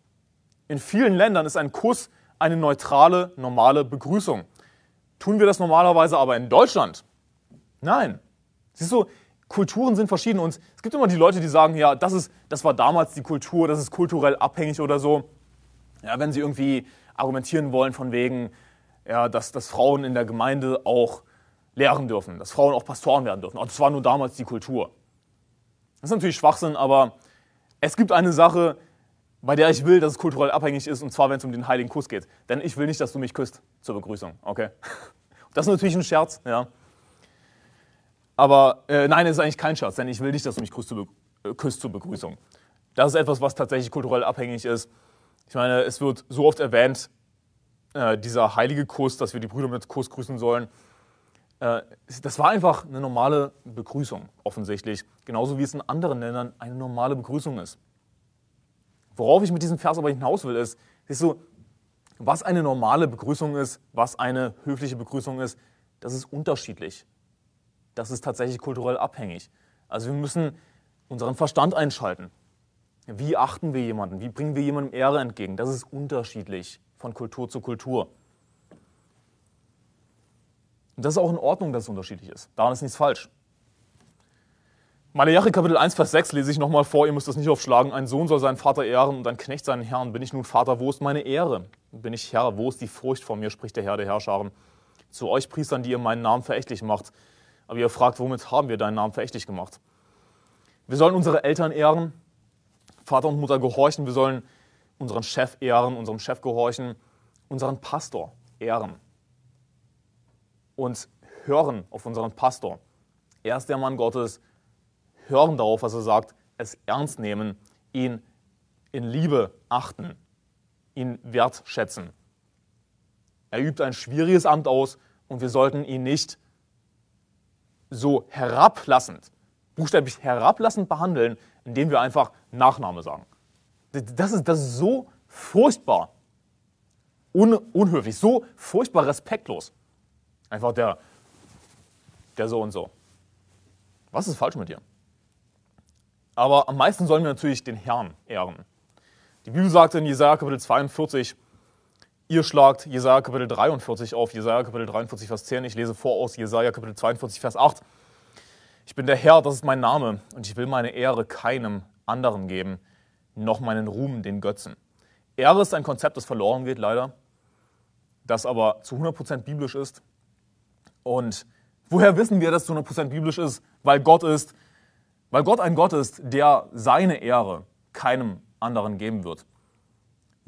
In vielen Ländern ist ein Kuss eine neutrale, normale Begrüßung. Tun wir das normalerweise aber in Deutschland? Nein. Siehst du, Kulturen sind verschieden und es gibt immer die Leute, die sagen, ja, das, ist, das war damals die Kultur, das ist kulturell abhängig oder so. Ja, wenn sie irgendwie argumentieren wollen von wegen, ja, dass, dass Frauen in der Gemeinde auch lehren dürfen, dass Frauen auch Pastoren werden dürfen. das war nur damals die Kultur. Das ist natürlich Schwachsinn, aber es gibt eine Sache, bei der ich will, dass es kulturell abhängig ist, und zwar, wenn es um den heiligen Kuss geht. Denn ich will nicht, dass du mich küsst zur Begrüßung, okay? [laughs] Das ist natürlich ein Scherz, ja. Aber äh, nein, es ist eigentlich kein Scherz, denn ich will nicht, dass du mich küsst zur, äh, küsst zur Begrüßung. Das ist etwas, was tatsächlich kulturell abhängig ist. Ich meine, es wird so oft erwähnt, äh, dieser heilige Kuss, dass wir die Brüder mit Kuss grüßen sollen. Äh, das war einfach eine normale Begrüßung, offensichtlich. Genauso wie es in anderen Ländern eine normale Begrüßung ist. Worauf ich mit diesem Vers aber hinaus will, ist, siehst du, was eine normale Begrüßung ist, was eine höfliche Begrüßung ist, das ist unterschiedlich das ist tatsächlich kulturell abhängig. Also wir müssen unseren Verstand einschalten. Wie achten wir jemanden? Wie bringen wir jemandem Ehre entgegen? Das ist unterschiedlich von Kultur zu Kultur. Und das ist auch in Ordnung, dass es unterschiedlich ist. Daran ist nichts falsch. Malachi Kapitel 1, Vers 6 lese ich nochmal vor, ihr müsst das nicht aufschlagen. Ein Sohn soll seinen Vater ehren und ein Knecht seinen Herrn. Bin ich nun Vater, wo ist meine Ehre? Bin ich Herr, wo ist die Furcht vor mir, spricht der Herr der Herrscharen. Zu euch Priestern, die ihr meinen Namen verächtlich macht. Aber ihr fragt, womit haben wir deinen Namen verächtlich gemacht? Wir sollen unsere Eltern ehren, Vater und Mutter gehorchen, wir sollen unseren Chef ehren, unserem Chef gehorchen, unseren Pastor ehren und hören auf unseren Pastor. Er ist der Mann Gottes, hören darauf, was er sagt, es ernst nehmen, ihn in Liebe achten, ihn wertschätzen. Er übt ein schwieriges Amt aus und wir sollten ihn nicht so herablassend, buchstäblich herablassend behandeln, indem wir einfach Nachname sagen. Das ist, das ist so furchtbar un, unhöflich, so furchtbar respektlos. Einfach der, der so und so. Was ist falsch mit dir? Aber am meisten sollen wir natürlich den Herrn ehren. Die Bibel sagt in Jesaja Kapitel 42, Ihr schlagt Jesaja Kapitel 43 auf, Jesaja Kapitel 43, Vers 10. Ich lese vor aus Jesaja Kapitel 42, Vers 8. Ich bin der Herr, das ist mein Name, und ich will meine Ehre keinem anderen geben, noch meinen Ruhm den Götzen. Ehre ist ein Konzept, das verloren geht, leider, das aber zu 100% biblisch ist. Und woher wissen wir, dass es zu 100% biblisch ist? Weil Gott ist, weil Gott ein Gott ist, der seine Ehre keinem anderen geben wird.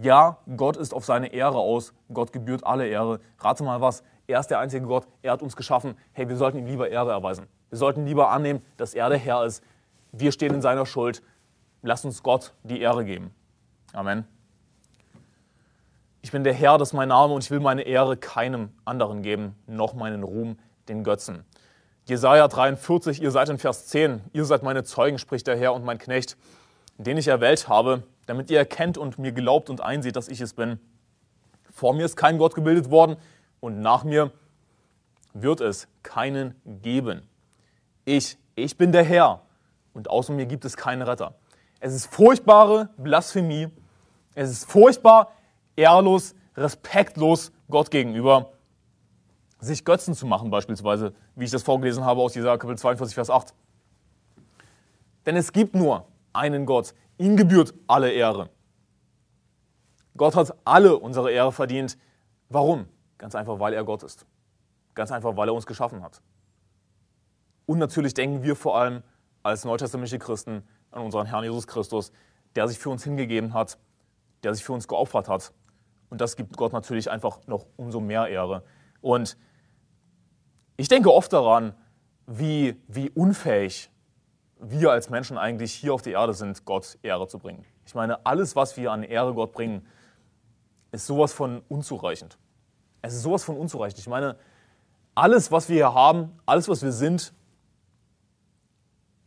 Ja, Gott ist auf seine Ehre aus. Gott gebührt alle Ehre. Rate mal was. Er ist der einzige Gott. Er hat uns geschaffen. Hey, wir sollten ihm lieber Ehre erweisen. Wir sollten lieber annehmen, dass er der Herr ist. Wir stehen in seiner Schuld. Lass uns Gott die Ehre geben. Amen. Ich bin der Herr, das ist mein Name und ich will meine Ehre keinem anderen geben, noch meinen Ruhm den Götzen. Jesaja 43, ihr seid in Vers 10, ihr seid meine Zeugen, spricht der Herr und mein Knecht, den ich erwählt habe, damit ihr erkennt und mir glaubt und einseht, dass ich es bin. Vor mir ist kein Gott gebildet worden und nach mir wird es keinen geben. Ich, ich bin der Herr und außer mir gibt es keinen Retter. Es ist furchtbare Blasphemie. Es ist furchtbar, ehrlos, respektlos Gott gegenüber, sich Götzen zu machen beispielsweise, wie ich das vorgelesen habe aus Jesaja Kapitel 42, Vers 8. Denn es gibt nur einen Gott. Ihm gebührt alle Ehre. Gott hat alle unsere Ehre verdient. Warum? Ganz einfach, weil er Gott ist. Ganz einfach, weil er uns geschaffen hat. Und natürlich denken wir vor allem als neutestamentliche Christen an unseren Herrn Jesus Christus, der sich für uns hingegeben hat, der sich für uns geopfert hat. Und das gibt Gott natürlich einfach noch umso mehr Ehre. Und ich denke oft daran, wie, wie unfähig wir als Menschen eigentlich hier auf der Erde sind, Gott Ehre zu bringen. Ich meine, alles, was wir an Ehre Gott bringen, ist sowas von unzureichend. Es ist sowas von unzureichend. Ich meine, alles, was wir hier haben, alles, was wir sind,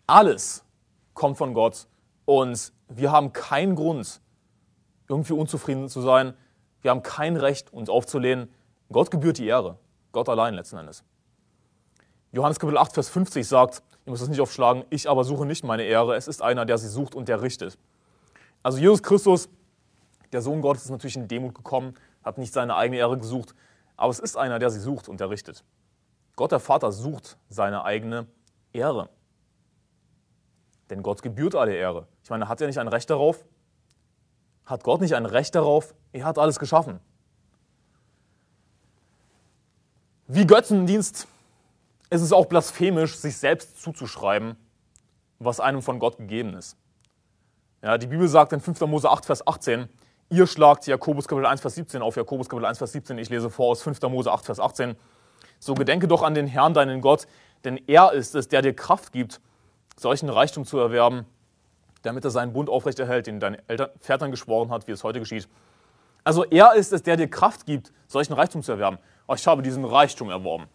alles kommt von Gott und wir haben keinen Grund, irgendwie unzufrieden zu sein. Wir haben kein Recht, uns aufzulehnen. Gott gebührt die Ehre. Gott allein letzten Endes. Johannes Kapitel 8, Vers 50 sagt, ihr müsst es nicht aufschlagen, ich aber suche nicht meine Ehre, es ist einer, der sie sucht und der richtet. Also Jesus Christus, der Sohn Gottes, ist natürlich in Demut gekommen, hat nicht seine eigene Ehre gesucht, aber es ist einer, der sie sucht und der richtet. Gott der Vater sucht seine eigene Ehre. Denn Gott gebührt alle Ehre. Ich meine, hat er nicht ein Recht darauf? Hat Gott nicht ein Recht darauf? Er hat alles geschaffen. Wie Götzendienst ist es auch blasphemisch, sich selbst zuzuschreiben, was einem von Gott gegeben ist. Ja, die Bibel sagt in 5. Mose 8, Vers 18, ihr schlagt Jakobus Kapitel 1, Vers 17 auf, Jakobus Kapitel 1, Vers 17, ich lese vor aus 5. Mose 8, Vers 18, so gedenke doch an den Herrn, deinen Gott, denn er ist es, der dir Kraft gibt, solchen Reichtum zu erwerben, damit er seinen Bund aufrechterhält, den dein Eltern, Vätern geschworen hat, wie es heute geschieht. Also er ist es, der dir Kraft gibt, solchen Reichtum zu erwerben. Oh, ich habe diesen Reichtum erworben.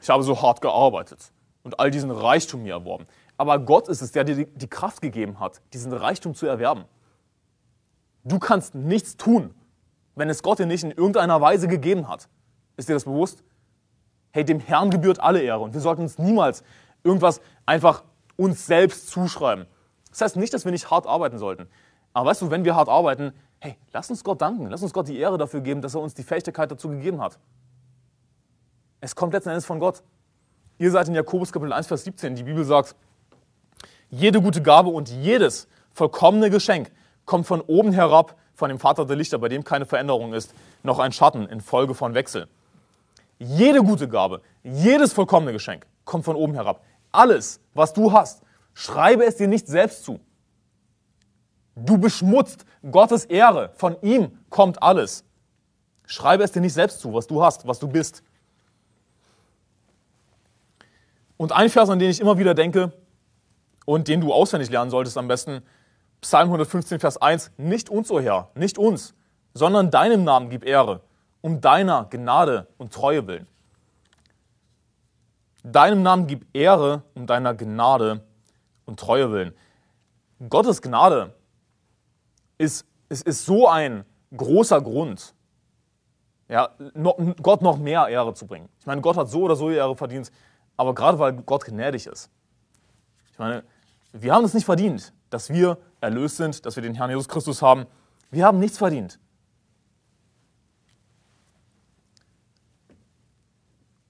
Ich habe so hart gearbeitet und all diesen Reichtum mir erworben. Aber Gott ist es, der dir die Kraft gegeben hat, diesen Reichtum zu erwerben. Du kannst nichts tun, wenn es Gott dir nicht in irgendeiner Weise gegeben hat. Ist dir das bewusst? Hey, dem Herrn gebührt alle Ehre und wir sollten uns niemals irgendwas einfach uns selbst zuschreiben. Das heißt nicht, dass wir nicht hart arbeiten sollten. Aber weißt du, wenn wir hart arbeiten, hey, lass uns Gott danken, lass uns Gott die Ehre dafür geben, dass er uns die Fähigkeit dazu gegeben hat. Es kommt letzten Endes von Gott. Ihr seid in Jakobus Kapitel 1, Vers 17. Die Bibel sagt, jede gute Gabe und jedes vollkommene Geschenk kommt von oben herab, von dem Vater der Lichter, bei dem keine Veränderung ist, noch ein Schatten in Folge von Wechsel. Jede gute Gabe, jedes vollkommene Geschenk kommt von oben herab. Alles, was du hast, schreibe es dir nicht selbst zu. Du beschmutzt Gottes Ehre. Von ihm kommt alles. Schreibe es dir nicht selbst zu, was du hast, was du bist. Und ein Vers, an den ich immer wieder denke und den du auswendig lernen solltest am besten, Psalm 115, Vers 1, nicht uns, o oh Herr, nicht uns, sondern deinem Namen gib Ehre, um deiner Gnade und Treue willen. Deinem Namen gib Ehre um deiner Gnade und Treue willen. Gottes Gnade ist, ist, ist so ein großer Grund, ja, Gott noch mehr Ehre zu bringen. Ich meine, Gott hat so oder so Ehre verdient, aber gerade weil Gott gnädig ist. Ich meine, wir haben es nicht verdient, dass wir erlöst sind, dass wir den Herrn Jesus Christus haben. Wir haben nichts verdient.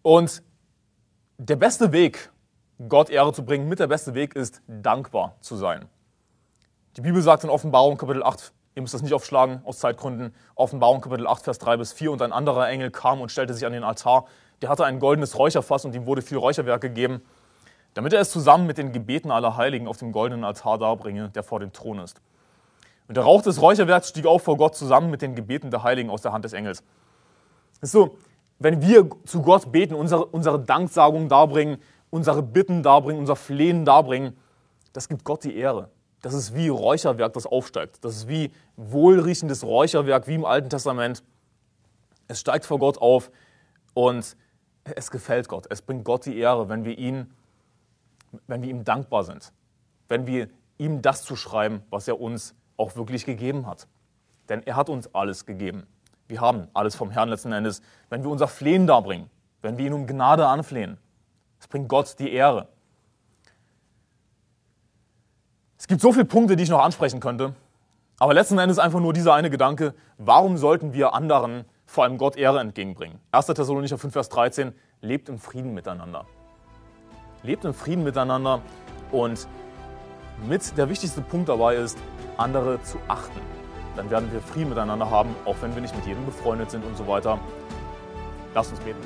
Und der beste Weg, Gott Ehre zu bringen, mit der beste Weg ist, dankbar zu sein. Die Bibel sagt in Offenbarung Kapitel 8, ihr müsst das nicht aufschlagen aus Zeitgründen, Offenbarung Kapitel 8, Vers 3 bis 4, und ein anderer Engel kam und stellte sich an den Altar. Der hatte ein goldenes Räucherfass und ihm wurde viel Räucherwerk gegeben, damit er es zusammen mit den Gebeten aller Heiligen auf dem goldenen Altar darbringe, der vor dem Thron ist. Und der Rauch des Räucherwerks stieg auf vor Gott zusammen mit den Gebeten der Heiligen aus der Hand des Engels. Ist so, wenn wir zu Gott beten, unsere, unsere Danksagung darbringen unsere Bitten darbringen, unser Flehen darbringen, das gibt Gott die Ehre. Das ist wie Räucherwerk, das aufsteigt. Das ist wie wohlriechendes Räucherwerk, wie im Alten Testament. Es steigt vor Gott auf und es gefällt Gott. Es bringt Gott die Ehre, wenn wir, ihn, wenn wir ihm dankbar sind. Wenn wir ihm das zuschreiben, was er uns auch wirklich gegeben hat. Denn er hat uns alles gegeben. Wir haben alles vom Herrn letzten Endes. Wenn wir unser Flehen darbringen, wenn wir ihn um Gnade anflehen, es bringt Gott die Ehre. Es gibt so viele Punkte, die ich noch ansprechen könnte. Aber letzten Endes einfach nur dieser eine Gedanke, warum sollten wir anderen, vor allem Gott, Ehre entgegenbringen? 1. Thessalonicher 5, Vers 13, lebt im Frieden miteinander. Lebt im Frieden miteinander und mit der wichtigste Punkt dabei ist, andere zu achten. Dann werden wir Frieden miteinander haben, auch wenn wir nicht mit jedem befreundet sind und so weiter. Lasst uns beten.